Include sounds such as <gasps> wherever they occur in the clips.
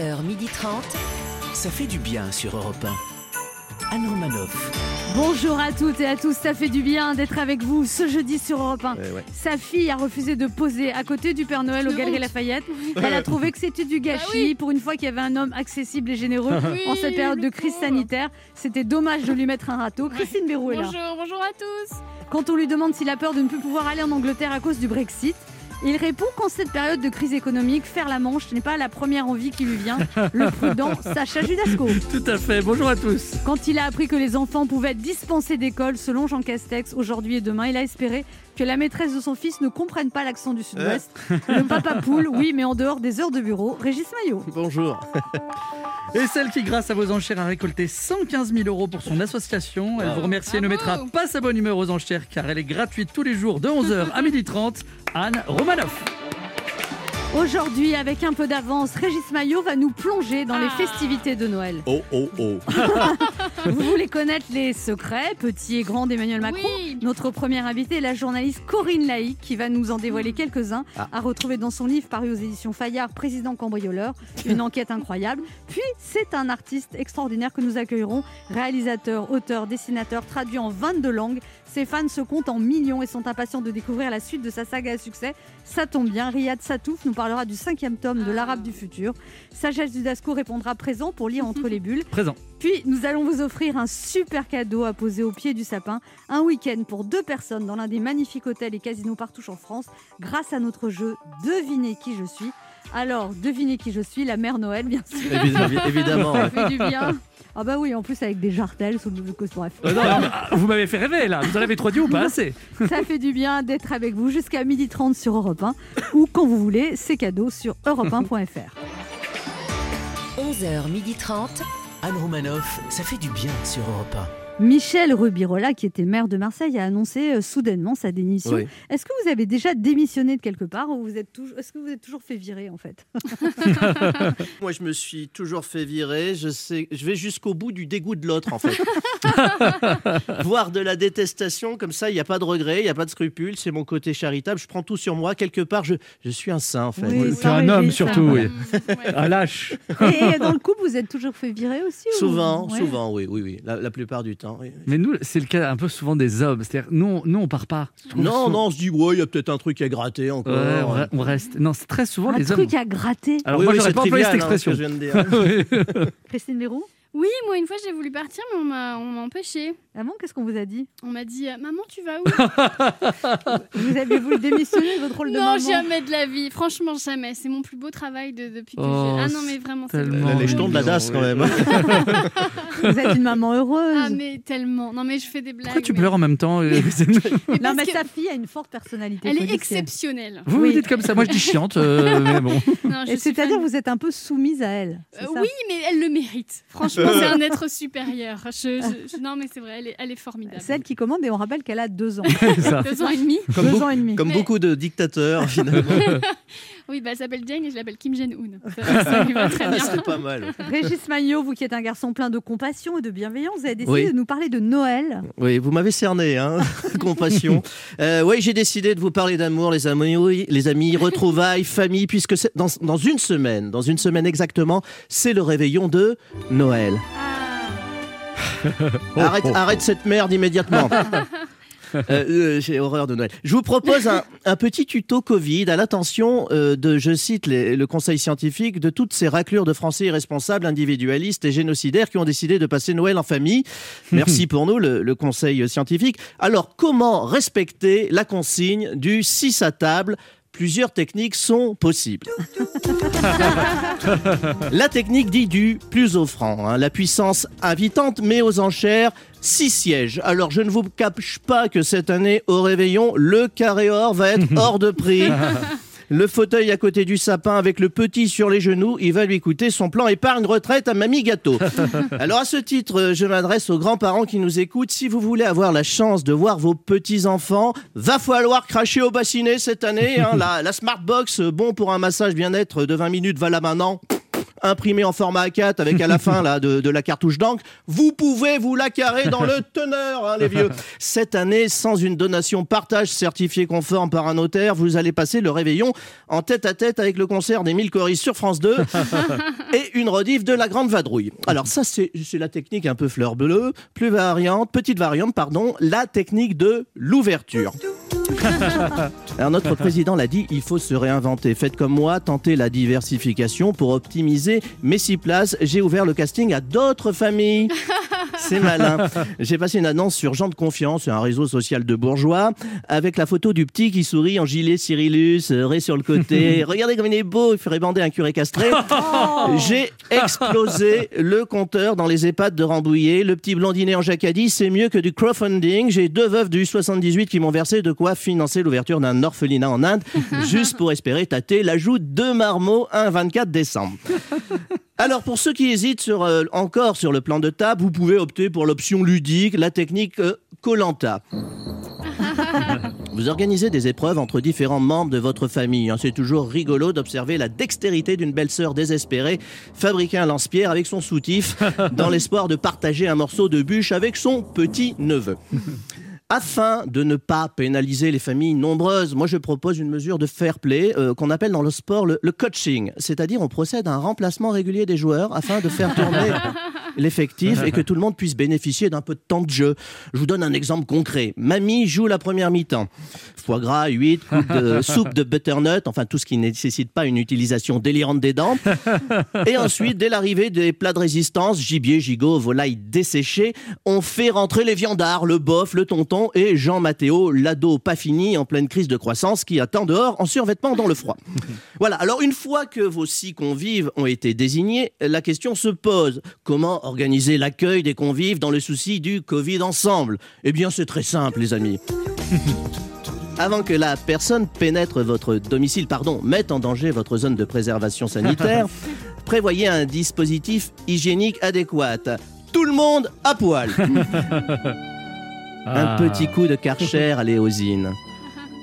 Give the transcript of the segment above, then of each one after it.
11h30. Ça fait du bien sur Europe 1. Anne Romanoff. Bonjour à toutes et à tous, ça fait du bien d'être avec vous ce jeudi sur Europe 1. Ouais, ouais. Sa fille a refusé de poser à côté du Père Noël aux Galeries Lafayette. <laughs> Elle a trouvé que c'était du gâchis pour une fois qu'il y avait un homme accessible et généreux <laughs> en cette période de crise sanitaire. C'était dommage de lui mettre un râteau. Christine Bérou est là. Bonjour, bonjour à tous. Quand on lui demande s'il a peur de ne plus pouvoir aller en Angleterre à cause du Brexit, il répond qu'en cette période de crise économique, faire la manche n'est pas la première envie qui lui vient. Le prudent Sacha Judasco. Tout à fait, bonjour à tous. Quand il a appris que les enfants pouvaient être dispensés d'école selon Jean Castex aujourd'hui et demain, il a espéré que la maîtresse de son fils ne comprenne pas l'accent du sud-ouest. Le papa <laughs> poule, oui, mais en dehors des heures de bureau, Régis Maillot. Bonjour. <laughs> Et celle qui, grâce à vos enchères, a récolté 115 000 euros pour son association. Elle vous remercie et ne Bravo. mettra pas sa bonne humeur aux enchères car elle est gratuite tous les jours de 11h à 12h30. Anne Romanoff. Aujourd'hui, avec un peu d'avance, Régis Maillot va nous plonger dans les Ah. festivités de Noël. Oh, oh, oh. <laughs> <laughs> Vous voulez connaître les secrets, petits et grands d'Emmanuel Macron Oui. Notre première invitée est la journaliste Corinne Laïc qui va nous en dévoiler quelques-uns Ah. à retrouver dans son livre paru aux éditions Fayard, Président cambrioleur, <laughs> une enquête incroyable. Puis c'est un artiste extraordinaire que nous accueillerons, réalisateur, auteur, dessinateur, traduit en 22 langues. Ses fans se comptent en millions et sont impatients de découvrir la suite de sa saga à succès. Ça tombe bien, Riyad Satouf nous parlera du cinquième tome de l'Arabe du futur. Sagesse Dudasco répondra présent pour lire entre <laughs> les bulles. Présent. Puis nous allons vous offrir un super cadeau à poser au pied du sapin, un week-end pour deux personnes dans l'un des magnifiques hôtels et casinos partout en France, grâce à notre jeu Devinez qui je suis. Alors, devinez qui je suis, la mère Noël, bien sûr. Évidemment. évidemment. <laughs> Ça fait du bien. Ah bah oui, en plus avec des jartelles sous le bref. Euh, non, ah, vous m'avez fait rêver là, vous en avez trop dit ou pas assez <laughs> Ça fait du bien d'être avec vous jusqu'à 12h30 sur Europe 1 ou quand vous voulez, c'est cadeau sur europe1.fr. 11h30. Anne Romanoff. Ça fait du bien sur Europe Michel Rubirola, qui était maire de Marseille, a annoncé euh, soudainement sa démission. Oui. Est-ce que vous avez déjà démissionné de quelque part ou vous êtes toujours, est-ce que vous êtes toujours fait virer en fait <laughs> Moi, je me suis toujours fait virer. Je, sais, je vais jusqu'au bout du dégoût de l'autre, en fait. <laughs> Voir de la détestation, comme ça, il n'y a pas de regret, il n'y a pas de scrupule. C'est mon côté charitable. Je prends tout sur moi. Quelque part, je, je suis un saint, en fait. Oui, C'est un homme surtout, oui. <laughs> Ouais. Un lâche. Et dans le couple, vous êtes toujours fait virer aussi ou- Souvent, Ouais. souvent, oui, oui, oui. La, la plupart du temps. Mais nous, c'est le cas un peu souvent des hommes. C'est-à-dire, nous, on- nous, on part pas. Non, souvent- non, on se dit, ouais, il y a peut-être un truc à gratter encore. Ouais, on, re- on reste. Non, c'est très souvent Un les hommes. truc à gratter. Alors Oui, moi, oui, j'aurais pas employé cette trivial, hein, ce expression. que je viens de dire. <laughs> Christine Leroux Oui, moi une fois j'ai voulu partir, mais on m'a on m'a empêché. Ah bon, qu'est-ce qu'on vous a dit? On m'a dit euh, Maman, tu vas où? <laughs> Vous avez voulu démissionner de votre rôle de Non, maman jamais de la vie. Franchement, jamais. C'est mon plus beau travail de- depuis que Oh, j'ai. Ah non, mais vraiment, c'est le tellement lèche beau. de la DAS, quand même. <laughs> Vous êtes une maman heureuse. Ah, mais tellement. Non, mais je fais des blagues. Pourquoi tu mais- pleures en même temps euh, Mais <laughs> non, parce mais que sa fille a une forte personnalité. Elle est exceptionnelle. Vous Oui. vous dites comme ça, moi je dis chiante, euh, mais bon. Non, je Et suis c'est-à-dire fan. vous êtes un peu soumise à elle. c'est Euh, ça? oui, mais elle le mérite. Franchement, <laughs> c'est un être supérieur. Je- je- je- non, mais c'est vrai, elle est, elle est formidable. C'est elle qui commande et on rappelle qu'elle a deux ans. <laughs> Deux ans et demi. Comme, deux beaucoup, ans et demi. comme Mais- beaucoup de dictateurs, finalement. <laughs> Oui, bah, elle s'appelle Jane et je l'appelle Kim Jong-un. <laughs> Ça, ça lui va très bien. C'est pas mal. Régis Maillot, vous qui êtes un garçon plein de compassion et de bienveillance, vous avez décidé Oui. de nous parler de Noël. Oui, vous m'avez cerné, hein <laughs> compassion. Euh, oui, j'ai décidé de vous parler d'amour, les amis, oui, les amis, <laughs> retrouvailles, famille, puisque dans, dans une semaine, dans une semaine exactement, c'est le réveillon de Noël. Ah, arrête, arrête cette merde immédiatement. Euh, euh, J'ai horreur de Noël. Je vous propose un, un petit tuto Covid à l'attention euh, de, je cite les- le conseil scientifique, de toutes ces raclures de Français irresponsables, individualistes et génocidaires qui ont décidé de passer Noël en famille. <laughs> Merci pour nous, le, le conseil scientifique. Alors, comment respecter la consigne du 6 à table? Plusieurs techniques sont possibles. <laughs> La technique dit du plus offrant. hein. La puissance invitante met aux enchères six sièges. Alors je ne vous cache pas que cette année au réveillon, le carré or va être <laughs> hors de prix. Le fauteuil à côté du sapin avec le petit sur les genoux, il va lui coûter son plan épargne retraite à mamie gâteau. <laughs> Alors à ce titre, je m'adresse aux grands-parents qui nous écoutent. Si vous voulez avoir la chance de voir vos petits-enfants, va falloir cracher au bassinet cette année. hein. <laughs> La, la Smartbox, bon pour un massage bien-être de 20 minutes, va là maintenant. Imprimée en format A4 avec à la <laughs> fin là, de, de la cartouche d'encre, vous pouvez vous la carrer dans le <laughs> teneur, hein, les vieux. Cette année, sans une donation partage certifiée conforme par un notaire, vous allez passer le réveillon en tête à tête avec le concert des 1000 choristes sur France 2 <laughs> et une rediff de la Grande Vadrouille. Alors ça, c'est c'est la technique un peu fleur bleue, plus variante, petite variante, pardon, la technique de l'ouverture. Alors notre <laughs> président l'a dit, il faut se réinventer. Faites comme moi, tentez la diversification pour optimiser mes six places. J'ai ouvert le casting à d'autres familles. <laughs> C'est malin. J'ai passé une annonce sur Jean de Confiance, un réseau social de bourgeois, avec la photo du petit qui sourit en gilet Cyrillus, euh, ré sur le côté. <laughs> Regardez comme il est beau, il ferait bander un curé castré. J'ai explosé le compteur dans les EHPAD de Rambouillet. Le petit blondinet en jacadie, c'est mieux que du crowdfunding. J'ai deux veuves du 78 qui m'ont versé de quoi financer l'ouverture d'un orphelinat en Inde, <laughs> juste pour espérer tâter l'ajout de marmots un 24 décembre. <laughs> Alors pour ceux qui hésitent sur, euh, encore sur le plan de table, vous pouvez opter pour l'option ludique, la technique euh, Colanta. <laughs> Vous organisez des épreuves entre différents membres de votre famille. hein. C'est toujours rigolo d'observer la dextérité d'une belle-sœur désespérée fabriquer un lance-pierre avec son soutif dans l'espoir de partager un morceau de bûche avec son petit-neveu. Afin de ne pas pénaliser les familles nombreuses, moi je propose une mesure de fair play euh, qu'on appelle dans le sport le, le coaching. C'est-à-dire on procède à un remplacement régulier des joueurs afin de faire tourner <laughs> l'effectif et que <laughs> tout le monde puisse bénéficier d'un peu de temps de jeu. Je vous donne un exemple concret. Mamie joue la première mi-temps. Foie gras, huîtres, de <laughs> soupe de butternut, enfin tout ce qui ne nécessite pas une utilisation délirante des dents. <laughs> Et ensuite, dès l'arrivée des plats de résistance, gibier, gigot, volaille desséchée, on fait rentrer les viandards, le bof, le tonton et Jean Mathéo, l'ado pas fini en pleine crise de croissance qui attend dehors en survêtement dans le froid. Voilà, alors une fois que vos six convives ont été désignés, la question se pose. Comment organiser l'accueil des convives dans le souci du Covid ensemble Eh bien c'est très simple les amis. <laughs> Avant que la personne pénètre votre domicile, pardon, mette en danger votre zone de préservation sanitaire, <laughs> prévoyez un dispositif hygiénique adéquat. Tout le monde à poil. <laughs> Un Ah. petit coup de karcher à l'éosine.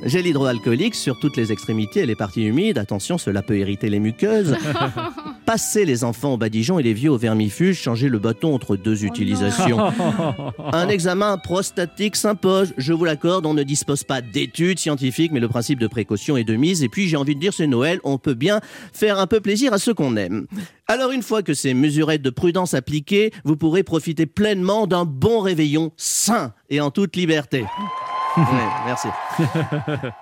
Gel hydroalcoolique sur toutes les extrémités et les parties humides. Attention, cela peut irriter les muqueuses. <laughs> Passez les enfants au badigeon et les vieux au vermifuge. Changez le bâton entre deux utilisations. <laughs> Un examen prostatique s'impose. Je vous l'accorde, on ne dispose pas d'études scientifiques, mais le principe de précaution est de mise. Et puis, j'ai envie de dire, c'est Noël, on peut bien faire un peu plaisir à ceux qu'on aime. Alors, une fois que ces mesurettes de prudence appliquées, vous pourrez profiter pleinement d'un bon réveillon sain et en toute liberté. <laughs> Merci.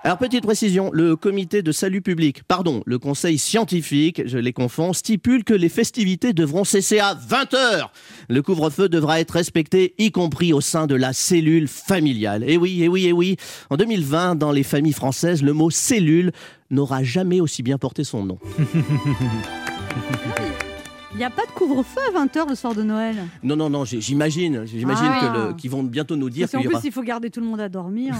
Alors, petite précision, le comité de salut public, pardon, le conseil scientifique, je les confonds, stipule que les festivités devront cesser à 20h. Le couvre-feu devra être respecté, y compris au sein de la cellule familiale. Et oui, et oui, et oui. En 2020, dans les familles françaises, le mot cellule n'aura jamais aussi bien porté son nom. <laughs> Il n'y a pas de couvre-feu à 20h le soir de Noël. Non, non, non, j'imagine, j'imagine Ah. que le- qu'ils vont bientôt nous dire Parce qu'en qu'il y plus, aura... il faut garder tout le monde à dormir.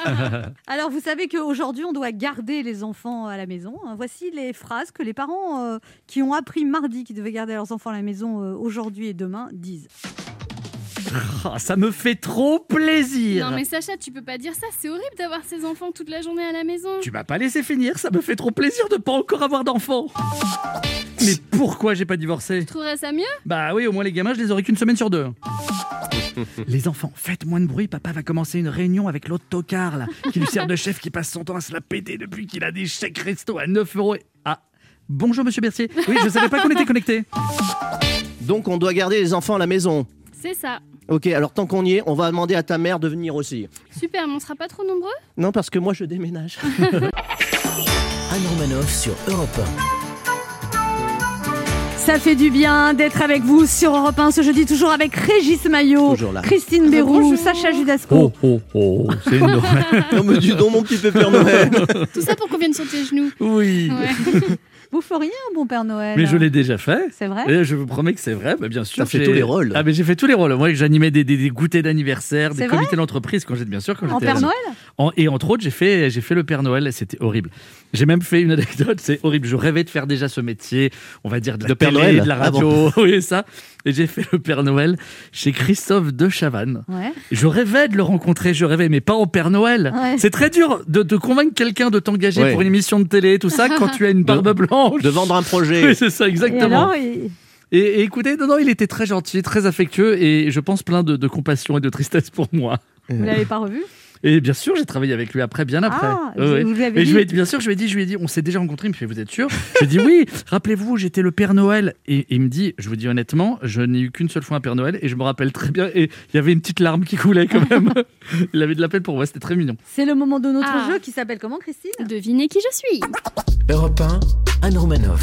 <laughs> Alors, vous savez qu'aujourd'hui, on doit garder les enfants à la maison. Voici les phrases que les parents euh, qui ont appris mardi qu'ils devaient garder leurs enfants à la maison euh, aujourd'hui et demain disent. Ah, ça me fait trop plaisir. Non mais Sacha, tu peux pas dire ça, c'est horrible d'avoir ses enfants toute la journée à la maison. Tu m'as pas laissé finir, ça me fait trop plaisir de pas encore avoir d'enfants. Mais pourquoi j'ai pas divorcé? Tu trouverais ça mieux? Bah oui, au moins les gamins, je les aurai qu'une semaine sur deux. <laughs> Les enfants, faites moins de bruit, papa va commencer une réunion avec l'autre tocard là, qui lui sert de chef qui passe son temps à se la péter depuis qu'il a des chèques resto à 9 euros. et- Ah, bonjour monsieur Bercier. Oui, je savais pas qu'on était connectés. Donc on doit garder les enfants à la maison. C'est ça. Ok, alors tant qu'on y est, on va demander à ta mère de venir aussi. Super, mais on sera pas trop nombreux? Non, parce que moi je déménage. <laughs> <laughs> Anne Romanoff sur Europe Ça fait du bien d'être avec vous sur Europe 1 ce jeudi, toujours avec Régis Maillot. Christine Béroux, Bonjour. Sacha Judasco. oh, oh, c'est une <laughs> non mais dis donc mon petit pépère Noël. Tout ça pour qu'on vienne sur tes genoux. Oui, Ouais. Vous feriez un bon Père Noël mais je l'ai déjà fait. C'est vrai Et je vous promets que c'est vrai, bah bien sûr. T'as fait tous les rôles. Ah, mais j'ai fait tous les rôles. Moi, j'animais des, des, des goûters d'anniversaire, des comités d'entreprise quand j'étais bien sûr quand En Père Noël En- et entre autres, j'ai fait, j'ai fait le Père Noël et c'était horrible. J'ai même fait une <laughs> anecdote, c'est horrible. Je rêvais de faire déjà ce métier, on va dire de la De Père télé, Noël de la Ah radio, <laughs> oui, ça. Et j'ai fait le Père Noël chez Christophe de Chavannes. Ouais. Je rêvais de le rencontrer, je rêvais, mais pas en Père Noël. Ouais. C'est très dur de, de convaincre quelqu'un de t'engager Ouais. pour une émission de télé, tout ça, quand tu as une barbe blanche. De vendre un projet. Oui, c'est ça, Et exactement. alors, il- Et, et écoutez, non, non, il était très gentil, très affectueux et je pense plein de, de compassion et de tristesse pour moi. vous l'avez pas revu? Et bien sûr, j'ai travaillé avec lui après, bien après. Ah, Ouais, vous lui avez Et je lui ai dit- bien sûr, je lui ai dit, je lui ai dit, on s'est déjà rencontrés. Il me fait, vous êtes sûr? Je lui ai dit, oui. Rappelez-vous, j'étais le Père Noël. Et, et il me dit, je vous dis honnêtement, je n'ai eu qu'une seule fois un Père Noël et je me rappelle très bien. Et il y avait une petite larme qui coulait quand même. <laughs> il avait de la peine pour moi, c'était très mignon. C'est le moment de notre Ah. jeu qui s'appelle comment, Christine? Devinez qui je suis. Europe 1, Anne Romanoff.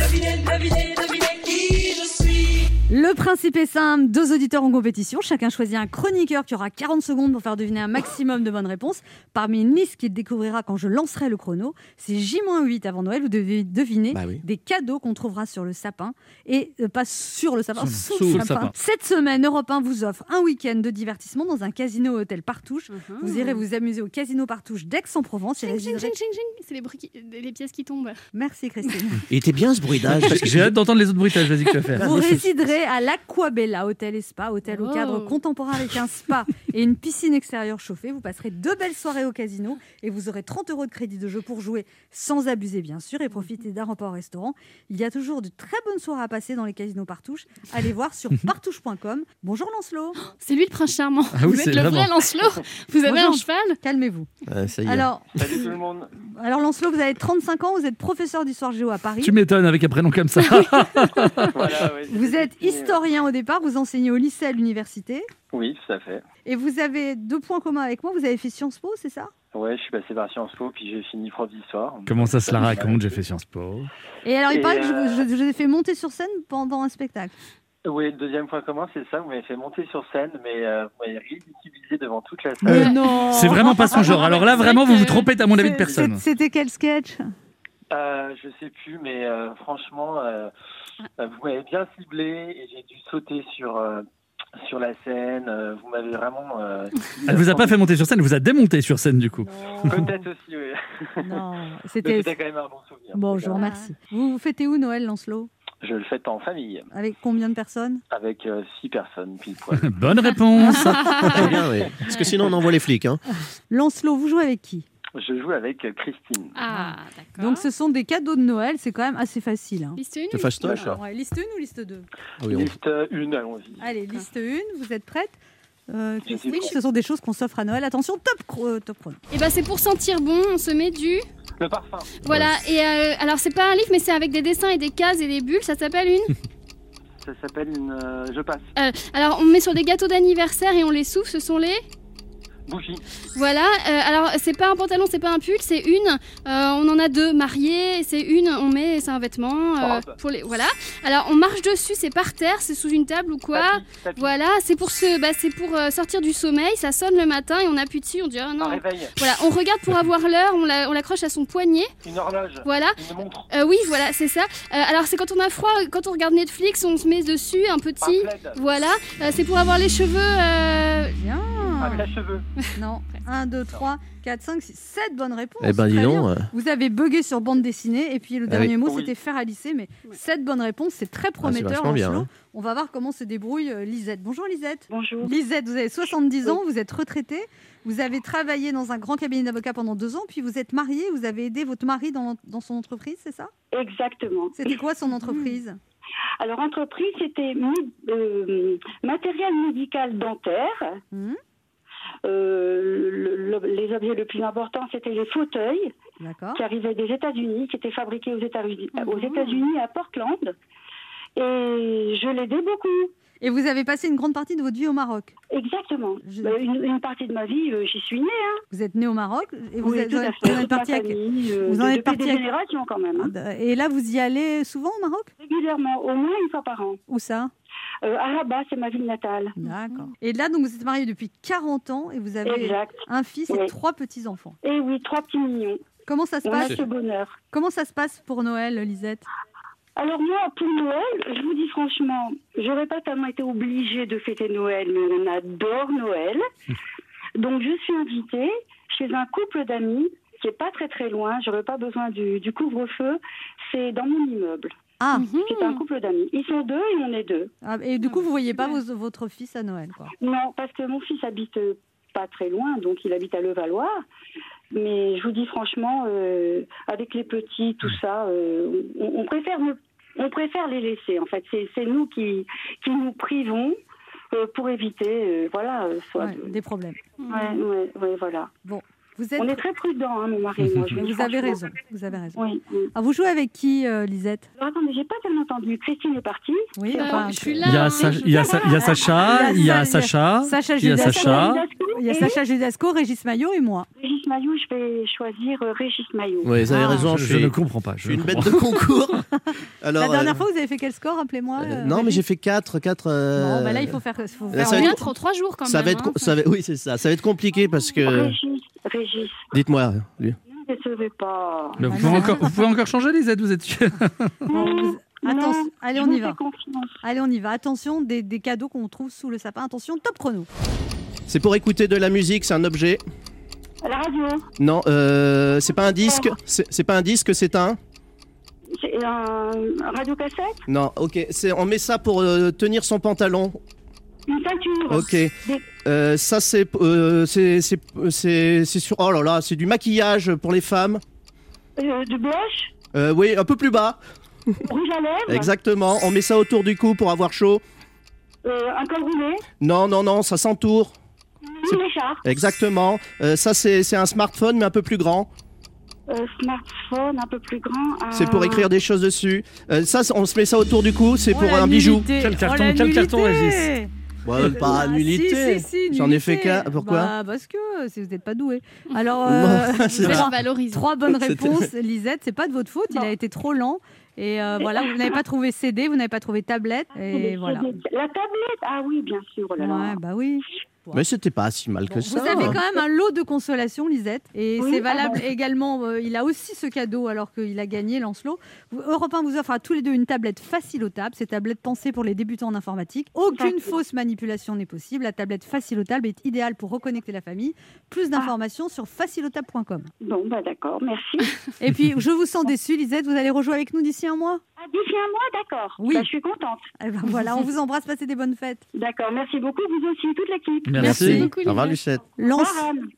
Le principe est simple, deux auditeurs en compétition, chacun choisit un chroniqueur qui aura 40 secondes pour faire deviner un maximum de bonnes réponses parmi une liste qu'il découvrira quand je lancerai le chrono. C'est J-8 avant Noël, vous devez deviner Bah oui. des cadeaux qu'on trouvera sur le sapin et euh, pas sur le sapin, Sous- sous, sous le le sapin. Cette semaine, Europe 1 vous offre un week-end de divertissement dans un casino hôtel Partouche. Vous irez vous amuser au casino Partouche d'Aix-en-Provence. et Ching, ching, résiderez- ching, ching, ching. C'est les, qui- les pièces qui tombent. Merci Christine. Il était bien ce bruitage. J'ai hâte d'entendre les autres bruitages, vas-y, que tu vas faire. Vous résiderez à l'Aquabella Hôtel et Spa, hôtel au Oh. cadre contemporain avec un spa <laughs> et une piscine extérieure chauffée. Vous passerez deux belles soirées au casino et vous aurez 30 euros de crédit de jeu pour jouer sans abuser, bien sûr, et profiter d'un repas au restaurant. Il y a toujours de très bonnes soirées à passer dans les casinos Partouche. Allez voir sur <laughs> partouche.com. Bonjour Lancelot, <gasps> C'est lui le prince charmant. Ah oui, Vous êtes le vrai. Lancelot. <laughs> Vous avez Bonjour. un cheval calmez-vous. Ça y est. Alors, Salut tout le monde. alors Lancelot, vous avez 35 ans, vous êtes professeur d'histoire géo à Paris. Tu m'étonnes avec un prénom comme ça. Voilà, ouais, Vous êtes historien au départ, vous enseignez au lycée à l'université. Oui, tout à fait. Et vous avez deux points communs avec moi. Vous avez fait Sciences Po, c'est ça? Ouais, je suis passé par Sciences Po, puis j'ai fini prof d'histoire. Comment ça se la raconte J'ai fait Sciences Po? Et alors, il Et, paraît que je, euh, vous- je- je vous ai fait monter sur scène pendant un spectacle. Oui, le deuxième point commun, c'est ça. Vous m'avez fait monter sur scène, mais euh, vous m'avez ridiculisé devant toute la salle. Euh, non C'est vraiment pas son genre. Alors là, vraiment, vous vous trompez à mon avis de personne. C'était quel sketch? Euh, je sais plus, mais euh, franchement, euh, euh, vous m'avez bien ciblé et j'ai dû sauter sur euh, sur la scène. Euh, vous m'avez vraiment. euh, Elle vous a pas fait monter sur scène, elle vous a démonté sur scène du coup. Peut-être aussi, oui. <laughs> C'était. Quand même un bon souvenir. Bon, je vous remercie. Vous, vous fêtez où Noël, Lancelot? Je le fête en famille, Avec combien de personnes? Avec euh, six personnes, pile <laughs> poil. Bonne réponse. <laughs> Très bien, oui. Parce que sinon, on envoie les flics. Hein. Lancelot, vous jouez avec qui? Je joue avec euh, Christine. Ah, d'accord. Donc, ce sont des cadeaux de Noël, c'est quand même assez facile. hein. Liste une C'est fastoche. D'accord. Ouais, liste 1 ou liste 2 Ah oui, on- Liste 1, allons-y. Allez, liste 1, vous êtes prête? Euh, Christine, ce sont des choses qu'on s'offre à Noël. Attention, top, euh, top chrono. Et ben c'est pour sentir bon, on se met du. Le parfum. Voilà. Et euh, alors c'est pas un livre, mais c'est avec des dessins et des cases et des bulles. Ça s'appelle une. <laughs> Ça s'appelle une. euh, je passe. Euh, alors on met sur des gâteaux d'anniversaire et on les souffle. Ce sont les. Bougie. Voilà. euh, alors c'est pas un pantalon, c'est pas un pull, c'est une. euh, on en a deux mariés. C'est une. On met, c'est un vêtement. euh, Robe. pour les. Voilà. Alors on marche dessus, c'est par terre, c'est sous une table ou quoi. Tapis, tapis. Voilà, c'est pour se, bah, c'est pour sortir du sommeil. Ça sonne le matin et on appuie dessus. On dit Un non. réveil. Voilà, on regarde pour avoir l'heure. On la- on l'accroche à son poignet. Une horloge. Voilà. Une montre. Oui, voilà, c'est ça. Alors, c'est quand on a froid, quand on regarde Netflix, on se met dessus un Un petit. Voilà, c'est pour avoir les cheveux. Bien. Un cache-cheveux. <laughs> Non, 1, 2, 3, 4, 5, 6, 7 bonnes réponses. Eh ben, dis donc. euh, Vous avez bugué sur bande dessinée et puis le Ah dernier oui. mot c'était faire à lycée, mais 7 bonnes réponses, c'est très prometteur. vachement bien, hein. On va voir comment se débrouille euh, Lisette. Bonjour Lisette. Bonjour. Lisette, vous avez 70 ans, vous êtes retraitée, vous avez travaillé dans un grand cabinet d'avocats pendant deux ans, puis vous êtes mariée, vous avez aidé votre mari dans, dans son entreprise, c'est ça? Exactement. C'était quoi son entreprise? Alors, entreprise, c'était euh, matériel médical dentaire. Mhm. Euh, le- le- les objets les plus importants, c'était les fauteuils qui arrivaient des États-Unis, qui étaient fabriqués aux États-Unis, Mhm. aux États-Unis à Portland. Et je l'aidais beaucoup. Et vous avez passé une grande partie de votre vie au Maroc. Exactement. Je- Euh, Une, une partie de ma vie, euh, j'y suis née. Hein. Vous êtes né au Maroc et vous Oui, êtes, tout à vous êtes Toute ma parti à- famille, euh, vous en êtes depuis parti des à- générations quand même. hein. Et là, vous y allez souvent au Maroc? Régulièrement, au moins une fois par an. Où ça? Euh, à Rabat, c'est ma ville natale. D'accord. Et là, donc, vous êtes marié depuis 40 ans et vous avez Exact. un fils et trois petits-enfants. Et oui, trois petits mignons. Comment ça se On a passe? ce bonheur. Comment ça se passe pour Noël, Lisette? Alors moi, pour Noël, je vous dis franchement, j'aurais pas tellement été obligée de fêter Noël, mais on adore Noël. <laughs> Donc je suis invitée chez un couple d'amis qui est pas très très loin. J'aurais pas besoin du, du couvre-feu. C'est dans mon immeuble. Ah, C'est un couple d'amis. Ils sont deux et on est deux. ah, et du coup, vous voyez pas vos- votre fils à Noël, quoi? Non, parce que mon fils habite euh, pas très loin, donc il habite à Levallois. Mais je vous dis franchement, euh, avec les petits, tout ça, euh, on, on préfère on préfère les laisser. En fait, c'est nous qui qui nous privons euh, pour éviter, voilà, soit. Ouais, de- des problèmes. Ouais, ouais, voilà. Vous êtes. On est très prudents, hein, mon mari et <laughs> moi. je Mais vous avez raison. Vous avez raison. Oui. oui. Ah, vous jouez avec qui, euh, Lisette? Alors attendez, j'ai pas tellement entendu. Christine est partie. Oui, Euh, enfin, je suis là. Il y a, Sa- je- il y a Sa- il y a Sacha, il y a Sacha, Sacha il y a Judasco. Sacha. Il y a Sacha Judasco, Régis Maillot et moi. Régis Maillot, je vais choisir euh, Régis Maillot. Oui, vous avez Ah. raison, Je, je, je suis, ne comprends pas. je je suis une ne bête de concours. <laughs> Alors, La dernière euh, fois, vous avez fait quel score, rappelez-moi euh, euh, non, mais j'ai fait 4. 4 Bon, bah là, il faut faire. faut faire ça va en- être- Quatre en trois jours quand ça même. va être, hein. oui, c'est ça. Ça va être compliqué parce que. Régis, Dites-moi, lui. ne décevez pas. Mais vous, Ah pouvez encore, vous pouvez encore changer, Lisette, vous êtes sûre Bon, vous- Non, Attention, allez, je on y va. Allez, on y va. Attention, des, des cadeaux qu'on trouve sous le sapin. Attention, top chrono. C'est pour écouter de la musique, c'est un objet. La radio, Non, euh, c'est pas un disque. C'est pas un disque, c'est un. c'est un un radio-cassette, Non, ok. c'est- On met ça pour euh, tenir son pantalon. une ceinture. Ok. Euh, ça, c'est euh, c'est c'est c'est c'est sur. Oh là là, c'est du maquillage pour les femmes. Euh, de blush, Euh, oui, un peu plus bas. rouge à lèvres, Exactement. On met ça autour du cou pour avoir chaud. euh, un col roulé, Non, non, non, ça s'entoure. une écharpe, Exactement. Euh, ça, c'est c'est un smartphone, mais un peu plus grand. euh, smartphone un peu plus grand. un- C'est pour écrire des choses dessus. Euh, ça, on se met ça autour du cou, c'est Oh, pour un bijou. nullité. Quel Oh, carton, quel carton. Régis? Ouais, pas Ah, nullité. si, si, si, J'en ai fait qu'un. Pourquoi bah, Parce que euh, si vous n'êtes pas doué. <laughs> Alors, euh, <laughs> trois, bonnes réponses. Lisette, c'est pas de votre faute. Il a été trop lent. Et euh, voilà, vous n'avez pas trouvé CD, vous n'avez pas trouvé tablette. Et voilà. La tablette, ah oui, bien sûr. Oh là là. Ouais, bah oui. Mais c'était pas si mal que Bon, ça. vous avez quand même un lot de consolation, Lisette. Et Oui, c'est ah valable bon. également. euh, il a aussi ce cadeau alors qu'il a gagné Lancelot. Europe 1 vous offre à tous les deux une tablette facilotable. C'est tablette pensée pour les débutants en informatique. Aucune Facile. fausse manipulation n'est possible. La tablette facilotable est idéale pour reconnecter la famille. Plus d'informations sur facilotable.com. Bon, bah d'accord, merci. <laughs> Et puis, je vous sens déçue, Lisette. Vous allez rejouer avec nous d'ici un mois? Ah, d'ici un mois, d'accord. Oui. Bah, je suis contente. Eh ben voilà, on vous embrasse. Passez des bonnes fêtes. D'accord, merci beaucoup, vous aussi, toute l'équipe. Merci beaucoup, Au revoir. Lucette. Lance,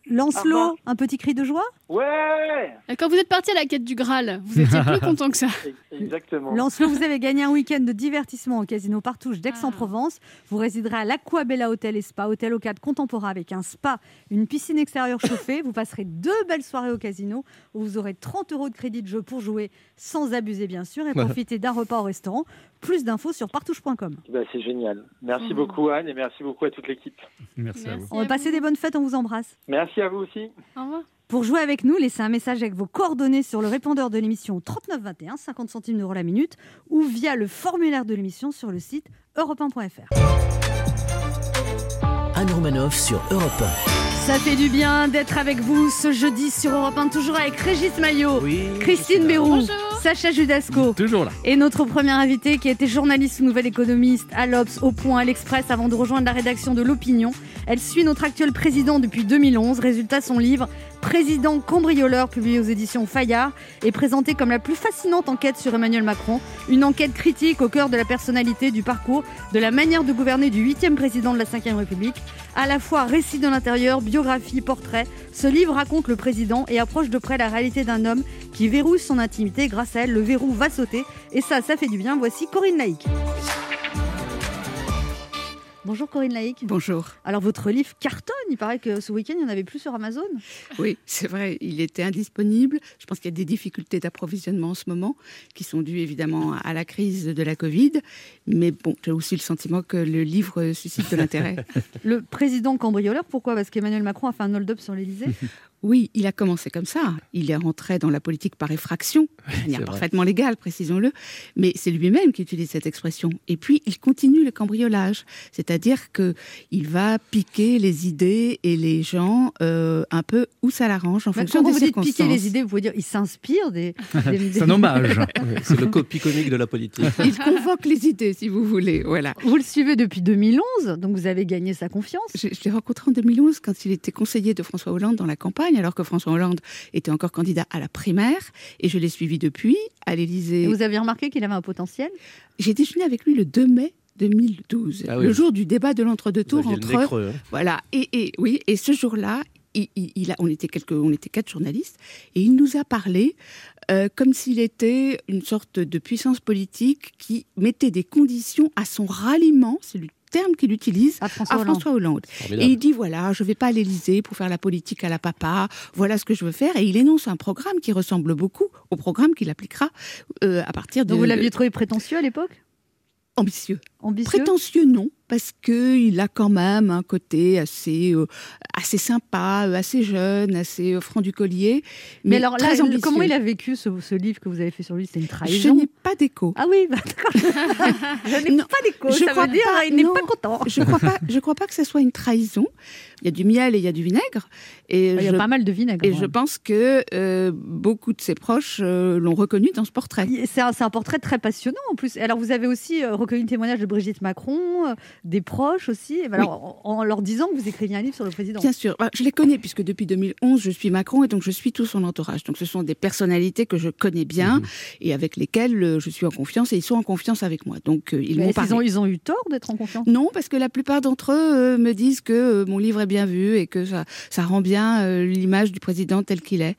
Lancelot, un petit cri de joie Ouais Quand vous êtes parti à la quête du Graal, vous étiez plus <laughs> content que ça. Exactement. Lancelot, vous avez gagné un week-end de divertissement au casino Partouche d'Aix-en-Provence. Vous résiderez à l'Aquabella Hotel et Spa, hôtel au cadre contemporain avec un spa, une piscine extérieure chauffée. Vous passerez deux belles soirées au casino où vous aurez 30 euros de crédit de jeu pour jouer sans abuser bien sûr et <laughs> profiter d'un repas au restaurant. Plus d'infos sur partouche.com. Bah, c'est génial. Merci Mhm. beaucoup Anne et merci beaucoup à toute l'équipe. Merci à vous. On va passer des bonnes fêtes, on vous embrasse. Merci à vous aussi. Au revoir. Pour jouer avec nous, laissez un message avec vos coordonnées sur le répondeur de l'émission 3921, 50 centimes d'euros la minute, ou via le formulaire de l'émission sur le site europe1.fr. Anne Romanoff sur Europe Ça fait du bien d'être avec vous ce jeudi sur Europe 1, toujours avec Régis Maillot, Oui. Christine Bérou, Bonjour. Sacha Judasco Toujours là. et notre première invitée qui était journaliste ou nouvelle économiste à l'Obs, au Point, à l'Express avant de rejoindre la rédaction de l'Opinion. Elle suit notre actuel président depuis 2011. Résultat, son livre Président cambrioleur, publié aux éditions Fayard, est présenté comme la plus fascinante enquête sur Emmanuel Macron. Une enquête critique au cœur de la personnalité, du parcours, de la manière de gouverner du huitième président de la Ve République. À la fois récit de l'intérieur, biographie, portrait, ce livre raconte le président et approche de près la réalité d'un homme qui verrouille son intimité. Grâce à elle, le verrou va sauter. Et ça, ça fait du bien. Voici Corinne Laïc. Bonjour Corinne Laïc. Bonjour. Alors votre livre cartonne, il paraît que ce week-end il n'y en avait plus sur Amazon. Oui, c'est vrai, il était indisponible. Je pense qu'il y a des difficultés d'approvisionnement en ce moment qui sont dues évidemment à la crise de la Covid. Mais bon, j'ai aussi le sentiment que le livre suscite de l'intérêt. <laughs> Le président cambrioleur, pourquoi? Parce qu'Emmanuel Macron a fait un hold-up sur l'Elysée. <laughs> Oui, il a commencé comme ça. Il est rentré dans la politique par effraction, <laughs> de manière parfaitement légale, précisons-le. Mais c'est lui-même qui utilise cette expression. Et puis, il continue le cambriolage. C'est-à-dire que il va piquer les idées et les gens euh, un peu où ça l'arrange en Bah, fonction quand des vous dites circonstances. piquer les idées, vous pouvez dire il s'inspire des. <laughs> des- C'est un hommage. <laughs> Oui, C'est le copie comique de la politique. Il convoque les idées, si vous voulez. Voilà. Vous le suivez depuis 2011, donc vous avez gagné sa confiance. Je, je l'ai rencontré en 2011 quand il était conseiller de François Hollande dans la campagne. Campagne, alors que François Hollande était encore candidat à la primaire. Et je l'ai suivi depuis à l'Élysée. Vous avez remarqué qu'il avait un potentiel? J'ai déjeuné avec lui le 2 mai 2012, Ah oui. le jour du débat de l'entre-deux Vous tours aviez le nez entre creux, hein. voilà et, et oui et ce jour-là il, il- il a, on était quelques on était quatre journalistes et il nous a parlé euh, comme s'il était une sorte de puissance politique qui mettait des conditions à son ralliement c'est le terme qu'il utilise à François à Hollande François Hollande. Formidable. Et il dit voilà, je vais pas à l'Élysée pour faire la politique à la papa. Voilà ce que je veux faire. Et il énonce un programme qui ressemble beaucoup au programme qu'il appliquera euh, à partir de Donc vous l'aviez trouvé prétentieux à l'époque? Ambitieux. Ambitieux? Prétentieux, non, parce que il a quand même un côté assez, euh, assez sympa, euh, assez jeune, assez euh, franc du collier. Mais, alors, là, très ambitieux. comment il a vécu ce, ce livre que vous avez fait sur lui? C'est une Je trahison n'ai pas d'écho. Ah oui, bah, d'accord. <laughs> je n'ai pas d'écho. je Ça crois veut dire pas, il n'est pas content. Je crois pas. Je crois pas que ce soit une trahison. Il y a du miel et il y a du vinaigre. Et Il y a je, pas mal de vinaigre. et je pense que euh, beaucoup de ses proches euh, l'ont reconnu dans ce portrait. C'est un, un portrait très passionnant en plus. Alors vous avez aussi recueilli le témoignage de Brigitte Macron, des proches aussi, Et alors, en, en leur disant que vous écriviez un livre sur le président. Bien sûr, Bah, je les connais puisque depuis 2011 je suis Macron et donc je suis tout son entourage. Donc ce sont des personnalités que je connais bien Mhm. et avec lesquelles euh, je suis en confiance et ils sont en confiance avec moi. Donc euh, ils m'ont ils, parlé. ont, ils ont eu tort d'être en confiance? Non, parce que la plupart d'entre eux euh, me disent que mon livre est bien vu et que ça, ça rend bien l'image du président tel qu'il est.